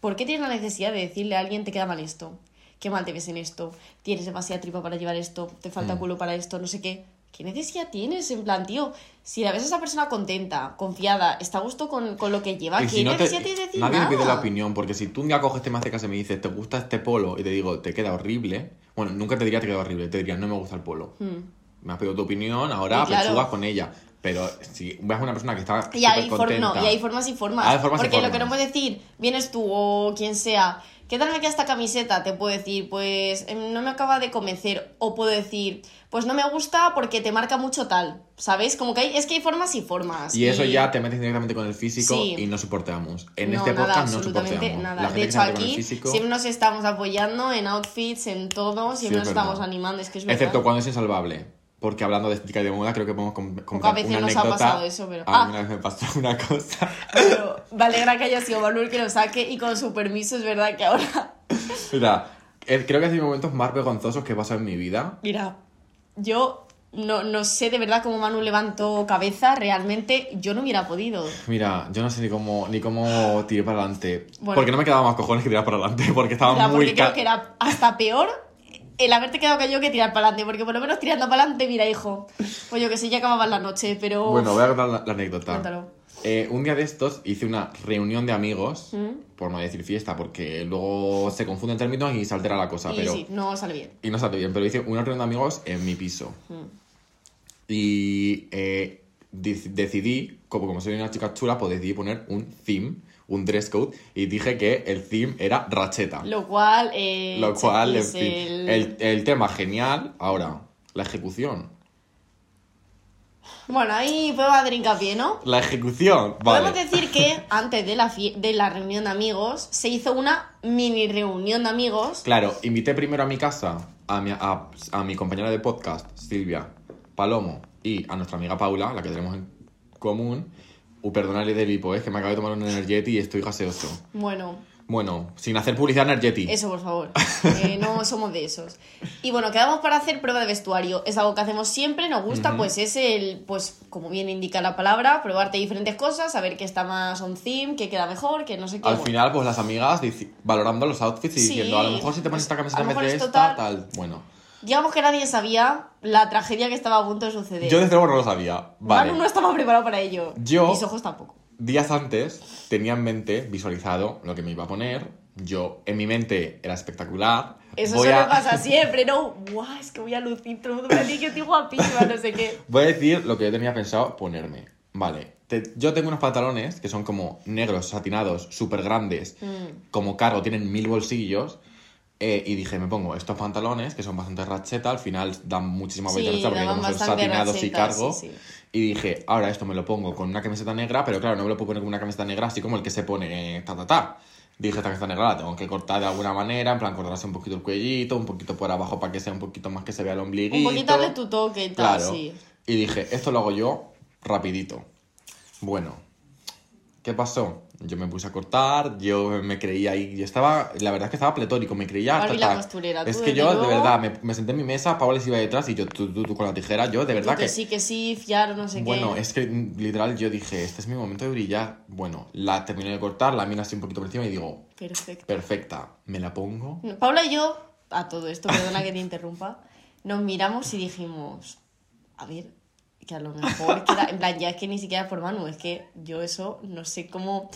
¿por qué tienes la necesidad de decirle a alguien te queda mal esto? Qué mal te ves en esto, tienes demasiada tripa para llevar esto, te falta Mm. culo para esto, no sé qué. ¿Qué necesidad tienes? En plan, tío, si la ves a esa persona contenta, confiada, está a gusto con, con lo que lleva, Y ¿qué si no te, necesidad tienes de decir nadie nada? pide la opinión, porque si tú un día coges, te me haces caso y me dices, ¿te gusta este polo? Y te digo, te queda horrible. Bueno, nunca te diría te queda horrible, te diría, no me gusta el polo. Hmm. Me has pedido tu opinión, ahora Y claro. pechugas con ella. Pero si ves a una persona que está Y hay, supercontenta- no, y hay formas y formas. Hay formas y Porque lo formas. que no puedes decir, vienes tú o quien sea, ¿qué tal me queda esta camiseta? Te puedo decir, pues em, no me acaba de convencer. O puedo decir, pues no me gusta porque te marca mucho tal. ¿Sabes? Como que hay, es que hay formas y formas. Y eso ya te metes directamente con el físico Sí. y no soportamos. En no, este nada, podcast no soportamos. nada. La De hecho, aquí físico, siempre nos estamos apoyando en outfits, en todo, siempre nos estamos animando. Es que es. Excepto cuando es insalvable. Porque hablando de estética y de moda, creo que podemos contar una nos ha anécdota. pasado eso, pero- A mí Ah. una vez me pasó una cosa. Pero me alegra que haya sido Manuel que lo saque y con su permiso es verdad que ahora Mira, creo que ha sido momentos más vergonzosos que he pasado en mi vida. Mira, yo no, no sé de verdad cómo Manu levantó cabeza, realmente yo no hubiera podido. Mira, yo no sé ni cómo, ni cómo tiré para adelante. Bueno. Porque no me quedaba más cojones que tirar para adelante, porque estaba Mira, muy... porque creo que era hasta peor el haberte quedado callado que tirar para adelante, porque por lo menos tirando para adelante, mira, hijo, pues yo que sé, ya acababa la noche, pero... Bueno, voy a contar la, la anécdota. Cuéntalo. Eh, un día de estos hice una reunión de amigos, ¿Mm? por no decir fiesta, porque luego se confunden términos y se altera la cosa, y pero... sí, no sale bien. Y no sale bien, pero hice una reunión de amigos en mi piso. Mm. Y eh, dec- decidí, como, como soy una chica chula, pues decidí poner un theme, un dress code, y dije que el theme era racheta. Lo cual... Eh, Lo cual, en fin, el- el... el tema genial. Ahora, la ejecución. Bueno, ahí podemos hacer hincapié, ¿no? La ejecución, vale. Podemos decir que antes de la, de la reunión de amigos se hizo una mini reunión de amigos. Claro, invité primero a mi casa a mi, a, a mi compañera de podcast, Silvia, Palomo, y a nuestra amiga Paula, la que tenemos en común, uh, perdonadle del hipo, es que me acabo de tomar un Energeti y estoy gaseoso. Bueno, Bueno, sin hacer publicidad Energeti. eso por favor. Eh, no somos de esos. Y bueno, quedamos para hacer prueba de vestuario. Es algo que hacemos siempre, nos gusta, pues es el, pues como bien indica la palabra, probarte diferentes cosas, saber qué está más on theme, qué queda mejor, qué no sé qué. Al bueno. final, pues las amigas valorando los outfits y Sí, diciendo, a lo mejor si te pones esta pues, camiseta a en vez de esta, tal. Bueno, Digamos que nadie sabía la tragedia que estaba a punto de suceder. yo desde luego no lo sabía. Vale. Manu no estaba preparado para ello. Yo- Mis ojos tampoco. Días antes tenía en mente, visualizado lo que me iba a poner. Yo, en mi mente, era espectacular. Eso Voy solo a- pasa siempre, ¿no? Guau, es que voy a lucir, todo el mundo me que estoy guapísima, no sé qué. Voy a decir lo que yo tenía pensado ponerme. Vale, te- yo tengo unos pantalones que son como negros, satinados, súper grandes, Mm. como cargo, tienen mil bolsillos. Eh, y dije, me pongo estos pantalones que son bastante racheta, al final dan muchísima Sí, vuelta porque daban como son satinados y cargo. sí, sí. Y dije, ahora esto me lo pongo con una camiseta negra, pero claro, no me lo puedo poner con una camiseta negra así como el que se pone eh, ta ta ta. Dije, esta camiseta negra la tengo que cortar de alguna manera, en plan cortar así un poquito el cuellito, un poquito por abajo para que sea un poquito más que se vea el ombliguito. Un poquito darle tu toque y tal, Claro. sí. Y dije, esto lo hago yo rapidito. Bueno, ¿qué pasó? Yo me puse a cortar, yo me creía ahí, yo estaba, la verdad es que estaba pletórico, me creía hasta la costurera, Es que yo, de verdad, me, me senté en mi mesa, Paola les iba detrás y yo, tú, tú, tú con la tijera, yo de verdad Tú que que... sí, que sí, fiar, no sé Bueno, qué. es que literal yo dije, este es mi momento de brillar. Bueno, la terminé de cortar, la miro así un poquito por encima y digo, Perfecto. perfecta, me la pongo. Paula y yo, a todo esto, perdona que te interrumpa, nos miramos y dijimos, a ver, que a lo mejor queda, en plan, ya es que ni siquiera por Manu, es que yo eso no sé cómo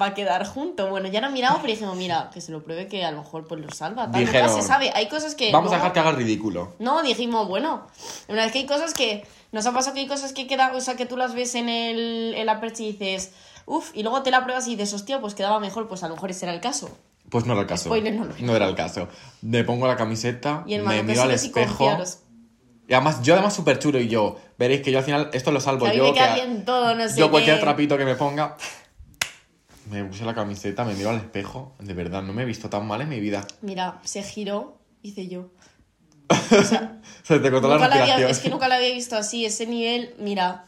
va a quedar junto. Bueno, ya nos miramos, pero dijimos, mira, que se lo pruebe que a lo mejor pues lo salva. Tal, Dijeron, nunca se sabe, hay cosas que... Vamos a dejar que haga el ridículo. No, dijimos, bueno, una vez que hay cosas que. Nos ha pasado que hay cosas que quedan, o sea, que tú las ves en, el, en la percha y dices, uff, y luego te la pruebas y dices, hostia, pues quedaba mejor, pues a lo mejor ese era el caso. Pues no era el caso. Spoiler, no lo era. era el caso. Me pongo la camiseta, Y el me miro al espejo. confiaros. Y además, yo además súper chulo y yo, veréis que yo al final esto lo salvo Que yo. me queda que- bien todo, no sé yo cualquier qué. trapito que me ponga. Me puse la camiseta, me miro al espejo. De verdad, no me he visto tan mal en mi vida. Mira, se giró, hice yo. Se te cortó la había- es que nunca la había visto así, ese nivel, mira.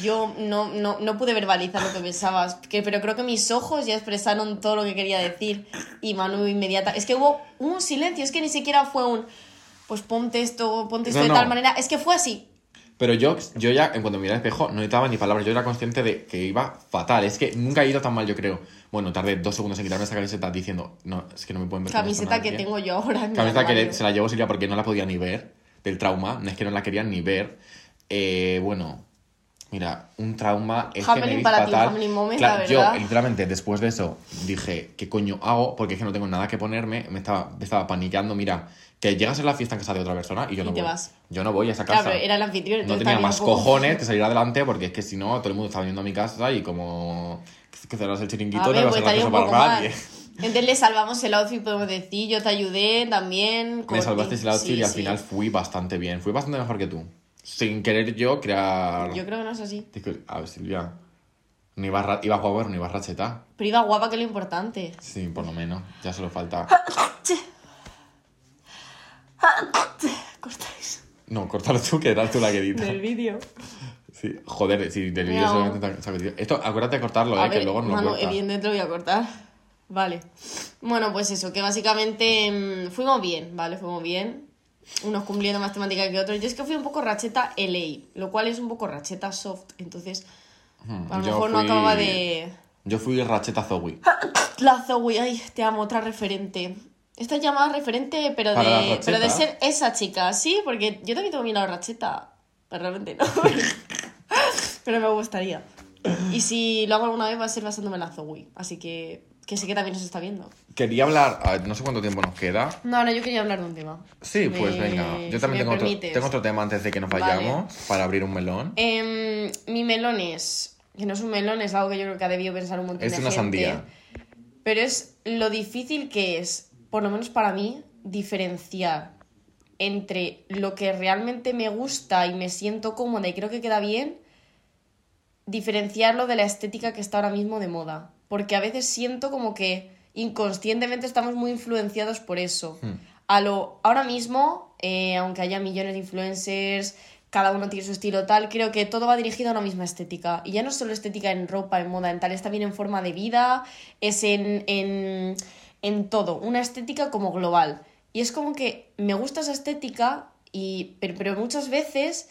Yo no, no, no pude verbalizar lo que pensabas, que, pero creo que mis ojos ya expresaron todo lo que quería decir. Y Manu inmediata. Es que hubo un silencio, es que ni siquiera fue un. Pues ponte esto, ponte esto No, de no. tal manera. Es que fue así. Pero yo, yo ya, en cuanto miré al espejo, no necesitaba ni palabras. Yo era consciente de que iba fatal. Es que nunca he ido tan mal, yo creo. Bueno, tardé dos segundos en quitarme esa camiseta diciendo, no, es que no me pueden ver. Camiseta que nadie". tengo yo ahora. en mi Camiseta que le- se la llevó Silvia porque no la podía ni ver del trauma. No es que no la querían ni ver. Eh, bueno, mira, un trauma. Es que me para ti, fatal. happening moment, Claro, la yo, literalmente, después de eso, dije, ¿qué coño hago? Porque es que no tengo nada que ponerme. Me estaba, me estaba paniqueando. Mira, que llegas a la fiesta en casa de otra persona y yo Y no te voy. vas. Yo no voy a esa casa. Claro, era el anfitrión. No tenía más poco- cojones que salir adelante porque es que si no, todo el mundo estaba viendo a mi casa y como que cerras el chiringuito A no ver, iba a pues un para nadie. Entonces le salvamos el outfit, podemos decir. Yo te ayudé también. Me salvaste el outfit sí, y al sí. final fui bastante bien. Fui bastante mejor que tú. Sin querer yo crear... Yo creo que no es así. A ver, Silvia. No iba, ra- iba guapo, pero no iba racheta. Pero iba guapa, que es lo importante. Sí, por lo menos. Ya solo falta... Cortáis. No, cortalo tú, que eras tú la que edita. Del vídeo. Sí. Joder, si del vídeo solamente te- Esto, acuérdate de cortarlo, A eh, ver, que luego no lo Manu, cortas. evidentemente lo voy a cortar. Vale. Bueno, pues eso, que básicamente mm, fuimos bien, ¿vale? Fuimos bien. Unos cumpliendo más temática que otros. Yo es que fui un poco racheta LA, lo cual es un poco racheta soft. Entonces, a lo mejor no acababa de. Yo fui racheta Zoe. La Zoe, ay, te amo, otra referente. Esta es llamada referente, pero ¿Para de, pero de ser esa chica, sí, porque yo también tengo mi lado racheta, pero realmente no. pero me gustaría. Y si lo hago alguna vez va a ser basándome en la Zoe, así que que sé que también nos está viendo. Quería hablar, a ver, no sé cuánto tiempo nos queda. No, no, yo quería hablar de un tema. Sí, Si pues me- venga. Yo si también tengo otro, tengo otro tema antes de que nos Vale. vayamos para abrir un melón. Em, mi melón es, que no es un melón, es algo que yo creo que ha debido pensar un montón Es de una gente. sandía. Pero es lo difícil que es, por lo menos para mí, diferenciar entre lo que realmente me gusta y me siento cómoda y creo que queda bien, diferenciarlo de la estética que está ahora mismo de moda. Porque a veces siento como que inconscientemente estamos muy influenciados por eso. Hmm. a lo. Ahora mismo, eh, aunque haya millones de influencers, cada uno tiene su estilo tal, creo que todo va dirigido a una misma estética. Y ya no es solo estética en ropa, en moda, en tal, está bien en forma de vida, es en, en, en todo, una estética como global. Y es como que me gusta esa estética, y, pero, pero muchas veces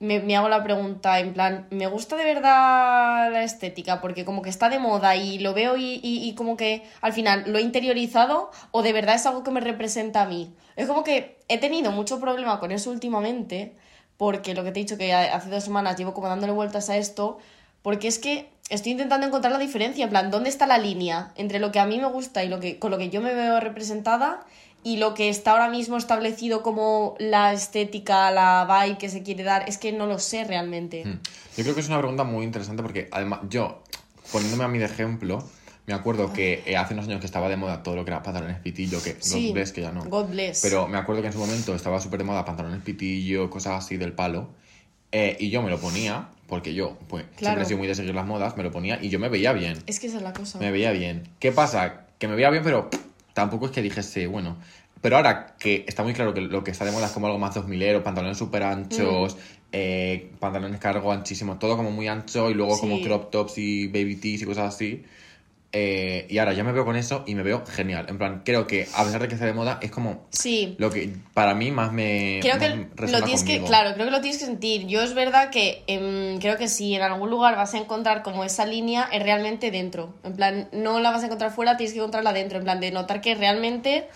me, me hago la pregunta en plan, ¿me gusta de verdad la estética? Porque como que está de moda y lo veo y, y, y como que al final lo he interiorizado o de verdad es algo que me representa a mí. Es como que he tenido mucho problema con eso últimamente porque lo que te he dicho que hace dos semanas llevo como dándole vueltas a esto, porque es que estoy intentando encontrar la diferencia, en plan, ¿dónde está la línea entre lo que a mí me gusta y lo que, con lo que yo me veo representada y lo que está ahora mismo establecido como la estética, la vibe que se quiere dar? Es que no lo sé realmente. Mm. Yo creo que es una pregunta muy interesante porque además yo, poniéndome a mí de ejemplo, me acuerdo que eh, hace unos años que estaba de moda todo lo que era pantalones pitillo, que Sí. God bless, que ya no. God bless. Pero me acuerdo que en su momento estaba súper de moda pantalones pitillo, cosas así del palo. eh, y yo me lo ponía, porque yo, pues, siempre he sido muy de seguir las modas, me lo ponía y yo me veía bien. Es que esa es la cosa. Me veía bien. ¿Qué pasa? Que me veía bien, pero tampoco es que dijese, bueno. Pero ahora que está muy claro que lo que está de moda es como algo más 2000 pantalones súper anchos, Mm. eh, pantalones cargo anchísimos, todo como muy ancho y luego como crop tops y baby tees y cosas así. Eh, y ahora ya me veo con eso y me veo genial. En plan, creo que a pesar de que esté de moda, es como Sí. lo que para mí más me. Creo más que lo tienes que, claro, creo que lo tienes que sentir. Yo es verdad que em, creo que si en algún lugar vas a encontrar como esa línea, es realmente dentro. En plan, no la vas a encontrar fuera, tienes que encontrarla dentro. En plan, de notar que realmente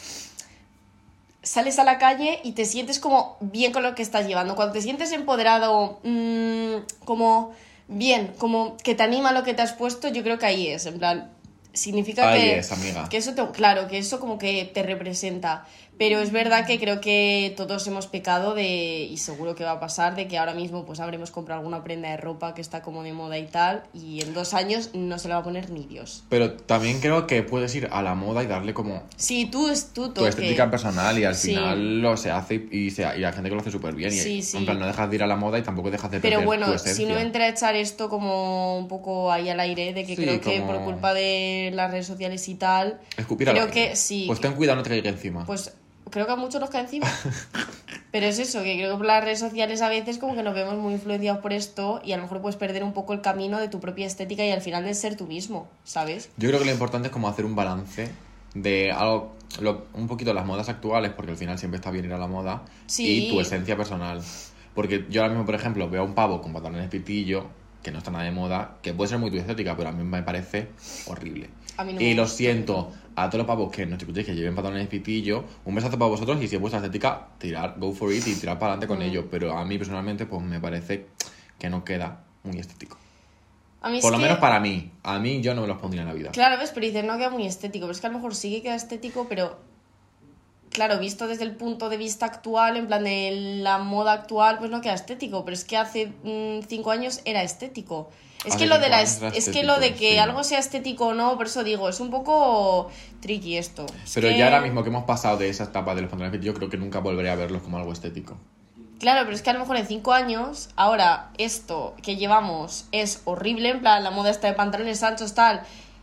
sales a la calle y te sientes como bien con lo que estás llevando. Cuando te sientes empoderado, mm, como bien, como que te anima lo que te has puesto, yo creo que ahí es. En plan, significa Ahí que, es, amiga. que eso te, claro, que eso como que te representa. Pero es verdad que creo que todos hemos pecado de, y seguro que va a pasar, de que ahora mismo pues habremos comprado alguna prenda de ropa que está como de moda y tal, y en dos años no se le va a poner ni Dios. Pero también creo que puedes ir a la moda y darle como Sí, tú es tú tu toque. estética personal y al Sí. final lo se hace y, se, y hay gente que lo hace súper bien. Y Sí, sí. en plan, no dejas de ir a la moda y tampoco dejas de Pero bueno, tu si no entra a echar esto como un poco ahí al aire, de que creo que como- por culpa de las redes sociales y tal, Escupir creo aire. que sí. Pues ten cuidado, no te caiga encima. pues creo que a muchos nos cae encima. Pero es eso, que creo que por las redes sociales a veces como que nos vemos muy influenciados por esto y a lo mejor puedes perder un poco el camino de tu propia estética y al final de ser tú mismo, ¿sabes? Yo creo que lo importante es como hacer un balance de algo, lo- un poquito las modas actuales, porque al final siempre está bien ir a la moda, Sí. y tu esencia personal. Porque yo ahora mismo, por ejemplo, veo a un pavo con pantalones pitillo, que no está nada de moda, que puede ser muy tu estética, pero a mí me parece horrible. A mí no y me lo siento a todos los pavos que nos escuchéis que lleven pantalones pitillo, un besazo para vosotros y si es vuestra estética, tirar, go for it y tirar para adelante Mm. con ello. Pero a mí personalmente, pues me parece que no queda muy estético. A mí Por es lo que- menos para mí. A mí yo no me los pondría en la vida. Claro, ves, pero dices, no queda muy estético. Pero es que a lo mejor sí que queda estético, pero claro, visto desde el punto de vista actual, en plan de la moda actual, pues no queda estético. Pero es que hace mm, cinco años era estético. Es Hace que lo de la es, que lo de que sí. algo sea estético o no, por eso digo, es un poco tricky esto. Es Pero que- ya ahora mismo que hemos pasado de esa etapa de los pantalones pitillo, creo que nunca volveré a verlos como algo estético. Claro, pero es que a lo mejor en cinco años, ahora esto que llevamos es horrible, en plan la moda está de pantalones anchos, tal,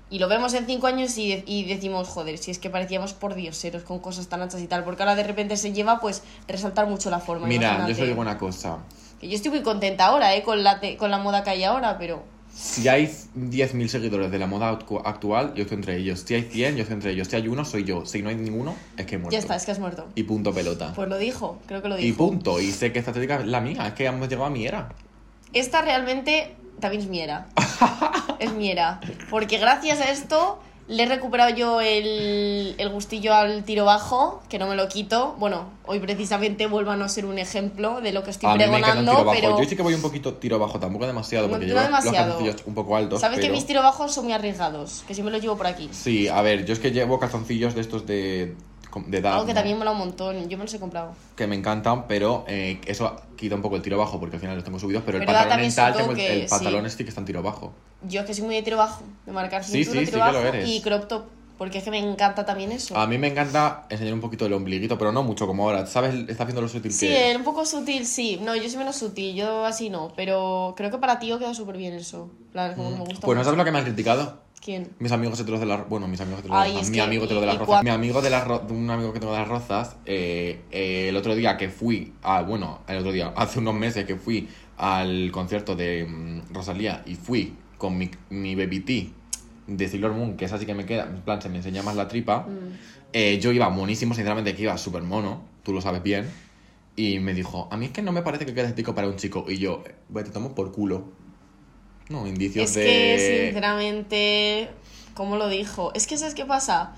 y lo vemos en cinco años y, y decimos, joder, si es que parecíamos por dioseros con cosas tan anchas y tal, porque ahora de repente se lleva, pues, resaltar mucho la forma. Mira, yo imagínate. os digo una cosa. Que yo estoy muy contenta ahora, ¿eh? Con la, te- con la moda que hay ahora, pero... Si hay 10.000 seguidores de la moda actu- actual, yo estoy entre ellos. Si hay 100, yo estoy entre ellos. Si hay uno, soy yo. Si no hay ninguno, es que he muerto. Ya está, es que has muerto. Y punto pelota. Pues lo dijo, creo que lo y dijo. punto. Y sé que esta estética es la mía. Es que hemos llegado a mi era. Esta realmente también es mi era. es mi era. Porque gracias a esto le he recuperado yo el, el gustillo al tiro bajo, que no me lo quito. Bueno, hoy precisamente vuelvo a no ser un ejemplo de lo que estoy a mí me pregonando, tiro bajo. pero Yo sí que voy un poquito tiro bajo, tampoco demasiado, No, porque no llevo demasiado. los calzoncillos un poco altos. sabes que mis tiro bajos son muy arriesgados, que siempre los llevo por aquí. Sí, a ver, yo es que llevo calzoncillos de estos de, de edad. Algo que también mola un montón, yo me los he comprado. que me encantan, pero eh, eso quita un poco el tiro bajo porque al final los tengo subidos, pero, el pantalón también en su tal, tengo el, toque, el pantalón sí. este que está en tiro bajo. Yo es que soy muy de tiro bajo, de marcar Sí, cintura, sí, tiro sí que lo bajo eres. y crop top, porque es que me encanta también eso. A mí me encanta enseñar un poquito el ombliguito, pero no mucho como ahora. ¿Sabes? Está haciendo lo sutil Sí, que eh, un poco sutil, sí. No, yo soy menos sutil, yo así no. Pero creo que para ti queda súper bien eso. Plan, como que me gusta Pues no sabes lo que me han criticado. ¿Quién? Mis amigos heteros de las... Bueno, mis amigos heteros de Ay, las es Mi que- amigo hetero de las rozas. Mi amigo de las un amigo que tengo de las rozas, eh, eh, el otro día que fui... A, bueno, el otro día, hace unos meses que fui al concierto de mm, Rosalía y fui con mi, mi baby tea de Sailor Moon, que es así que me queda, en plan, se me enseña más la tripa. Mm. Eh, yo iba monísimo, sinceramente, que iba súper mono, tú lo sabes bien. Y me dijo, a mí es que no me parece que quede estético para un chico. Y yo, bueno, te tomo por culo. No, indicios Es de... que, sinceramente, ¿cómo lo dijo? Es que, ¿sabes qué pasa?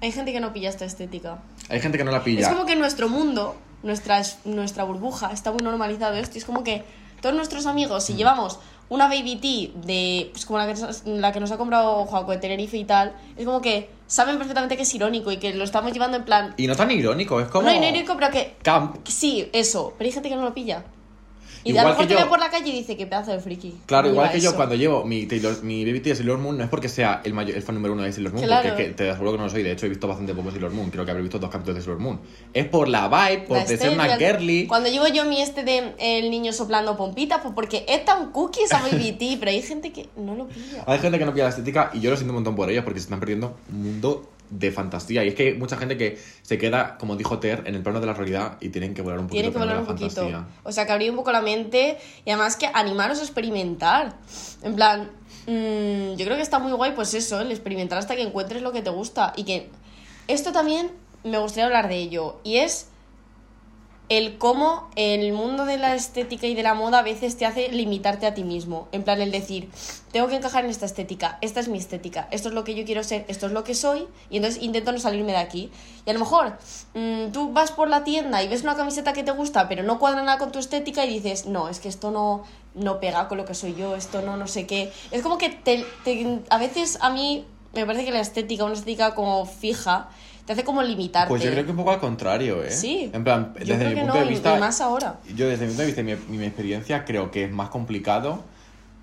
Hay gente que no pilla esta estética. Hay gente que no la pilla. Es como que nuestro mundo, nuestra, es- nuestra burbuja, está muy normalizado esto. y Es como que todos nuestros amigos, Mm. si llevamos una baby tea de, pues como la que, nos- la que nos ha comprado Juaco de Tenerife y tal, es como que saben perfectamente que es irónico y que lo estamos llevando en plan... Y no tan irónico, es como... No irónico, pero que... Camp. Sí, eso. Pero hay gente que no lo pilla. Y Igual a lo mejor que te yo- ve por la calle y dice que pedazo de friki. Claro, igual que yo cuando llevo mi, Taylor, mi Baby Tea de Sailor Moon no es porque sea el, mayor, el fan número uno de Sailor Moon, Claro. porque es que te aseguro que no lo soy. De hecho, he visto bastante poco Sailor Moon. Creo que habré visto dos capítulos de Sailor Moon. Es por la vibe, por La de ser una girly. Cuando llevo yo mi este de el niño soplando pompitas, pues porque es tan cookie esa baby tea, pero hay gente que no lo pilla. Hay gente que no pilla la estética y yo lo siento un montón por ellos porque se están perdiendo un mundo de fantasía. Y es que hay mucha gente que se queda, como dijo Ter, en el plano de la realidad y tienen que volar un poquito Tiene que volar un poquito. fantasía. O sea, que abrir un poco la mente y además que animaros a experimentar. En plan, mm, yo creo que está muy guay, pues eso, el experimentar hasta que encuentres lo que te gusta. Y que esto también me gustaría hablar de ello. Y es el cómo el mundo de la estética y de la moda a veces te hace limitarte a ti mismo. En plan, el decir, tengo que encajar en esta estética, esta es mi estética, esto es lo que yo quiero ser, esto es lo que soy, y entonces intento no salirme de aquí. Y a lo mejor mm, tú vas por la tienda y ves una camiseta que te gusta, pero no cuadra nada con tu estética y dices, no, es que esto no, no pega con lo que soy yo, esto no, no sé qué. Es como que a veces a mí me parece que la estética, una estética como fija, te hace como limitarte. Pues yo creo que un poco al contrario, ¿eh? Sí. En plan, Yo desde creo mi que punto no, de vista. y más ahora. Yo, desde mi punto de vista y mi, mi experiencia, creo que es más complicado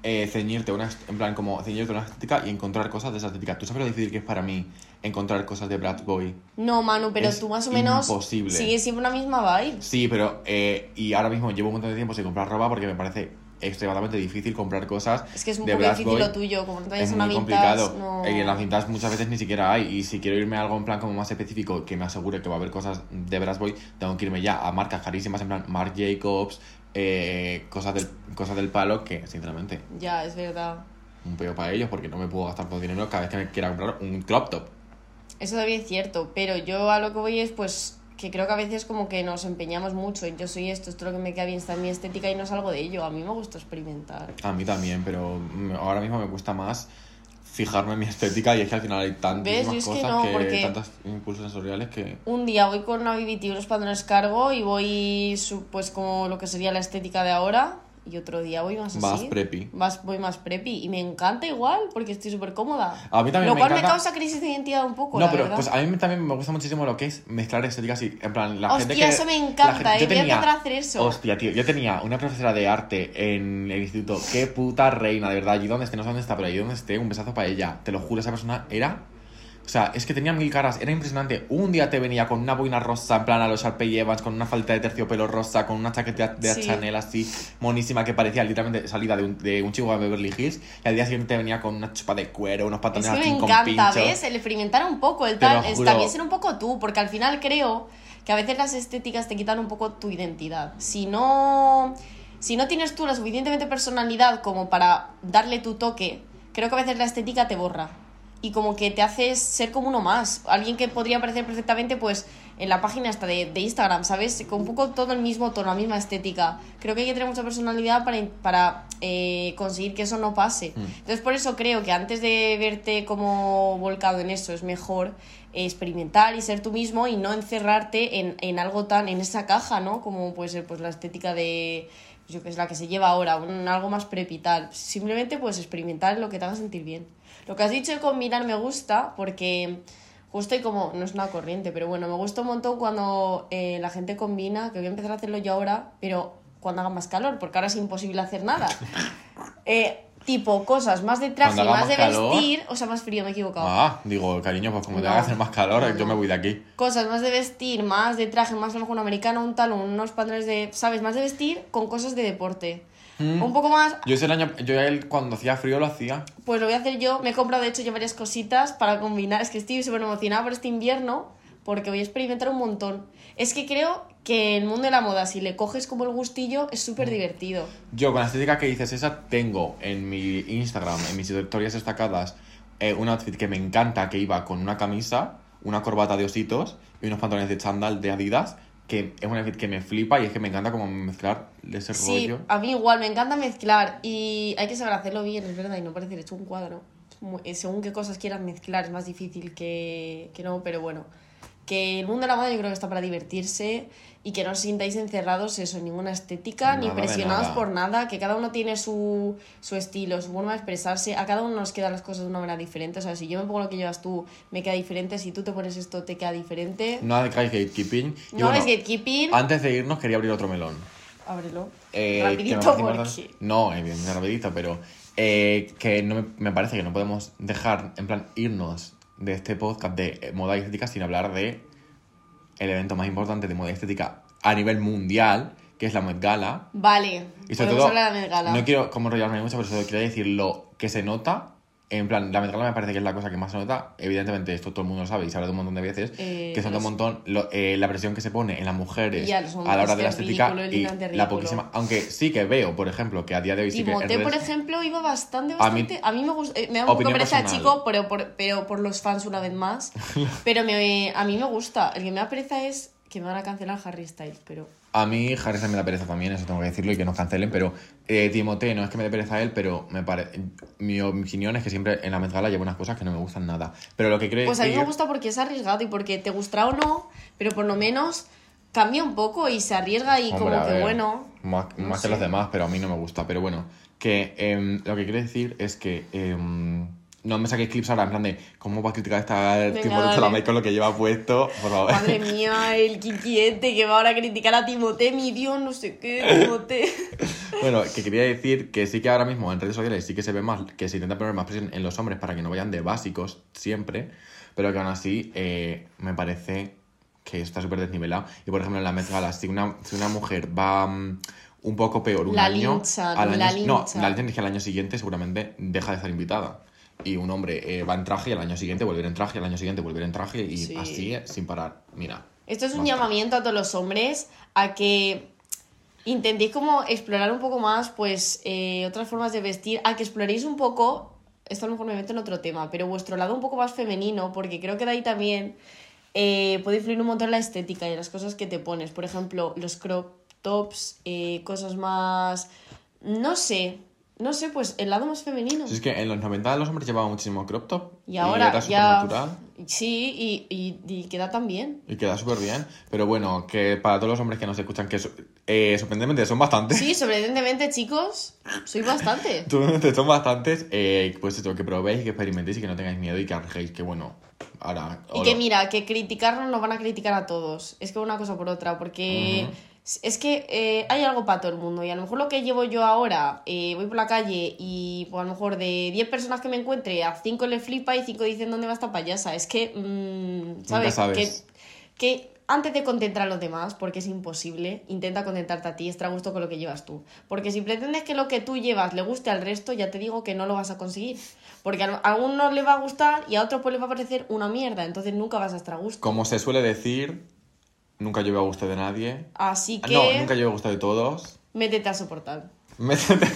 eh, ceñirte a una. En plan, como ceñirte una estética y encontrar cosas de esa estética. ¿Tú sabes lo difícil que es para mí encontrar cosas de Brad Boy? No, Manu, pero Es tú más o menos imposible. sigues siempre una misma vibe. Sí, pero. eh, y ahora mismo llevo un montón de tiempo sin comprar ropa porque me parece extremadamente difícil comprar cosas. Es que es un de difícil Boy. lo tuyo, como no te Es una muy vintage, complicado. no... Y en las vintage muchas veces ni siquiera hay. Y si quiero irme a algo en plan como más específico, que me asegure que va a haber cosas de Brad Boy, tengo que irme ya a marcas carísimas, en plan Marc Jacobs, eh, cosas, del, cosas del palo, que sinceramente, Ya, es verdad. un peo para ellos, porque no me puedo gastar todo el dinero cada vez que me quiera comprar un crop top. Eso también es cierto, pero yo a lo que voy es pues que creo que a veces como que nos empeñamos mucho en yo soy esto, esto es lo que me queda bien, está en mi estética y no salgo de ello. A mí me gusta experimentar. A mí también, pero ahora mismo me cuesta más fijarme en mi estética y es que al final hay tantísimas Yo es que cosas no, que, tantos impulsos sensoriales que Un día voy con una BBT unos pantalones cargo y voy pues como lo que sería la estética de ahora y otro día voy más así. Vas preppy. Voy más preppy y me encanta igual porque estoy súper cómoda. A mí también Lo me cual me causa crisis de identidad un poco, No, la pero verdad. pues a mí también me gusta muchísimo lo que es mezclar estéticas y en plan la gente Hostia, que eso me encanta, gente- eh, voy a empezar a hacer eso. Hostia, tío, yo tenía una profesora de arte en el instituto, qué puta reina, de verdad, allí donde esté, no sé dónde está, pero allí donde esté, un besazo para ella. Te lo juro, esa persona era o sea, es que tenía mil caras, era impresionante. Un día te venía con una boina rosa, en plan a los Sharpay Evans, con una falta de terciopelo rosa, con una chaqueta de Sí. Chanel así, monísima, que parecía literalmente salida de un, de un chihuahua de Beverly Hills. Y al día siguiente te venía con una chupa de cuero, unos Es pantalones que me así con encanta, pinchos. ¿ves? El experimentar un poco, el tal, es también ser un poco tú, porque al final creo que a veces las estéticas te quitan un poco tu identidad. Si no, si no tienes tú la suficientemente personalidad como para darle tu toque, creo que a veces la estética te borra. Y como que te haces ser como uno más. Alguien que podría aparecer perfectamente, pues, en la página esta de, de Instagram, ¿sabes? Con un poco todo el mismo tono, la misma estética. Creo que hay que tener mucha personalidad para, para eh, conseguir que eso no pase. Mm. Entonces, por eso creo que antes de verte como volcado en eso, es mejor experimentar y ser tú mismo y no encerrarte en, en algo tan, en esa caja, ¿no? Como puede ser pues la estética de, yo que es la que se lleva ahora, un, algo más prepital. Simplemente pues experimentar lo que te haga sentir bien. Lo que has dicho de combinar me gusta porque justo y como, no es una corriente, pero bueno, me gusta un montón cuando eh, la gente combina, que voy a empezar a hacerlo yo ahora, pero cuando haga más calor, porque ahora es imposible hacer nada. Eh, tipo cosas más de traje más de calor. vestir, o sea, más frío, me he equivocado. Ah, digo, cariño, pues como te No. haga hacer más calor, No, yo me voy de aquí. Cosas más de vestir, más de traje, más a lo mejor un americano, un talón, unos pantalones de, ¿sabes? Más de vestir con cosas de deporte. Un poco más, Yo ese año, yo él cuando hacía frío lo hacía. pues lo voy a hacer yo. Me he comprado, de hecho, yo varias cositas para combinar. Es que estoy súper emocionada por este invierno porque voy a experimentar un montón. Es que creo que el mundo de la moda, si le coges como el gustillo, es súper divertido. Yo con la estética que dices esa, tengo en mi Instagram, en mis historias destacadas, eh, un outfit que me encanta, que iba con una camisa, una corbata de ositos y unos pantalones de chándal de Adidas, que es un outfit que me flipa y es que me encanta como mezclar ese Sí, rollo. a mí igual, me encanta mezclar y hay que saber hacerlo bien, es verdad, y no parecer hecho un cuadro. Eh, Según qué cosas quieras mezclar, es más difícil que, que no, pero bueno. Que el mundo de la moda yo creo que está para divertirse y que no os sintáis encerrados eso, en ninguna estética, ni Nada presionados nada. por nada, que cada uno tiene su, su estilo, su forma de expresarse, a cada uno nos quedan las cosas de una manera diferente, o sea, si yo me pongo lo que llevas tú, me queda diferente, si tú te pones esto, te queda diferente. No hagáis gatekeeping. Y No bueno, es gatekeeping, Antes de irnos quería abrir otro melón. ábrelo. Eh, Rapidito porque... No, evidentemente rapidito, pero eh, que no me, me parece que no podemos dejar, en plan, irnos de este podcast de eh, moda y estética sin hablar de el evento más importante de moda y estética a nivel mundial, que es la Met Gala. Vale, Y sobre todo, hablar de la Met Gala. no quiero como enrollarme mucho, pero solo quería decir lo que se nota. En plan, la Met Gala me parece que es la cosa que más se nota. Evidentemente, esto todo el mundo lo sabe y se habla de un montón de veces. Eh, que se nota un montón lo- eh, la presión que se pone en las mujeres Y a la hora de la que es estética ridículo, y la poquísima. Aunque sí que veo, por ejemplo, que a día de hoy sí que. en Timothée, por ejemplo, iba bastante, A mí- bastante. A mí, me gusta. eh, me da un poco pereza personal. chico, pero por, pero por los fans una vez más. pero me, a mí me gusta. El que me da pereza es que me van a cancelar Harry Styles, pero. A mí Harrison me da pereza también, eso tengo que decirlo y que nos cancelen, pero eh, no es que me dé pereza a él, pero me parece mi opinión es que siempre en la Met Gala lleva unas cosas que no me gustan nada. Pero lo que quiero Pues a mí me gusta porque es arriesgado y porque te gustará o no, pero por lo menos cambia un poco y se arriesga y Hombre, como que ver, bueno. Más, no más que los demás, pero a mí no me gusta. Pero bueno, que em, lo que quiero decir es que em, no me saquéis clips ahora en plan de cómo va a criticar esta dale. Chalamet con lo que lleva puesto. Por favor. Madre mía, el quiquiete que va ahora a criticar a Timothée, mi Dios, no sé qué, Timothée. Bueno, que quería decir que sí que ahora mismo en redes sociales sí que se ve más, que se intenta poner más presión en los hombres para que no vayan de básicos siempre, pero que aún así eh, me parece que está súper desnivelado. Y por ejemplo en la Met Gala, si una, si una mujer va mm, un poco peor un La año, linchan, al año- la no, linchan. la linchan es que al año siguiente seguramente deja de estar invitada. Y un hombre eh, va en traje y al año siguiente vuelve en traje, y al año siguiente vuelve en traje y Sí. así eh, sin parar. Mira. Esto es un llamamiento a todos los hombres a que intentéis como explorar un poco más, pues, eh, otras formas de vestir, a que exploréis un poco, esto a lo mejor me meto en otro tema, pero vuestro lado un poco más femenino, porque creo que de ahí también eh, puede influir un montón la estética y en las cosas que te pones. Por ejemplo, los crop tops, cosas más... No sé, no sé, pues el lado más femenino. Si es que en los 90 los hombres llevaban muchísimo crop top Y ahora era ya... supernatural. Sí, y, y, y queda tan bien. Y queda súper bien. Pero bueno, que para todos los hombres que nos escuchan, que eh, sorprendentemente son bastantes. Sí, sorprendentemente, chicos, soy bastante. Son bastantes. eh, pues eso, que probéis, que experimentéis y que no tengáis miedo y que arriesguéis. Que bueno, ahora. Y que mira, que criticarnos nos van a criticar a todos. Es que una cosa por otra, porque es que eh, hay algo para todo el mundo. Y a lo mejor lo que llevo yo ahora, eh, voy por la calle y pues, a lo mejor de 10 personas que me encuentre, a 5 le flipa y 5 dicen dónde va esta payasa. Es que, mm, ¿sabes? sabes. Que, que antes de contentar a los demás, porque es imposible, intenta contentarte a ti, estar a gusto con lo que llevas tú. Porque si pretendes que lo que tú llevas le guste al resto, ya te digo que no lo vas a conseguir. Porque a algunos le va a gustar y a otros pues les va a parecer una mierda, entonces nunca vas a estar a gusto. Como se suele decir, nunca llevo a gusto de nadie. Así que No, nunca llevo a gusto de todos. métete a soportar. Métete.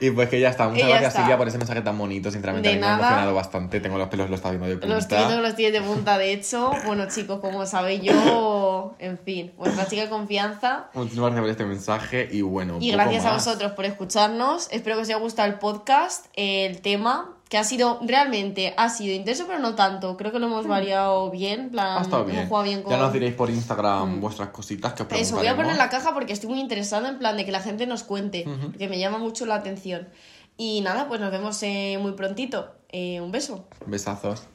y pues que ya está. Muchas ya gracias, está. Silvia, por ese mensaje tan bonito. Sinceramente, De a mí me ha emocionado bastante. Tengo los pelos, lo está viendo de punta. Los tíos los tienes de punta, de hecho. Bueno, chicos, como sabéis yo, en fin, vuestra chica de confianza. Muchísimas gracias por este mensaje y bueno. Y gracias a vosotros por escucharnos. Espero que os haya gustado el podcast, el tema, que ha sido realmente, ha sido intenso, pero no tanto. Creo que lo hemos variado bien. en plan, Ha estado hemos bien. jugado bien con... Ya nos diréis por Instagram vuestras cositas que os Eso, voy a poner en la caja porque estoy muy interesada en plan de que la gente nos cuente, porque me llama mucho la atención. Y nada, pues nos vemos eh, muy prontito. Eh, un beso. Besazos.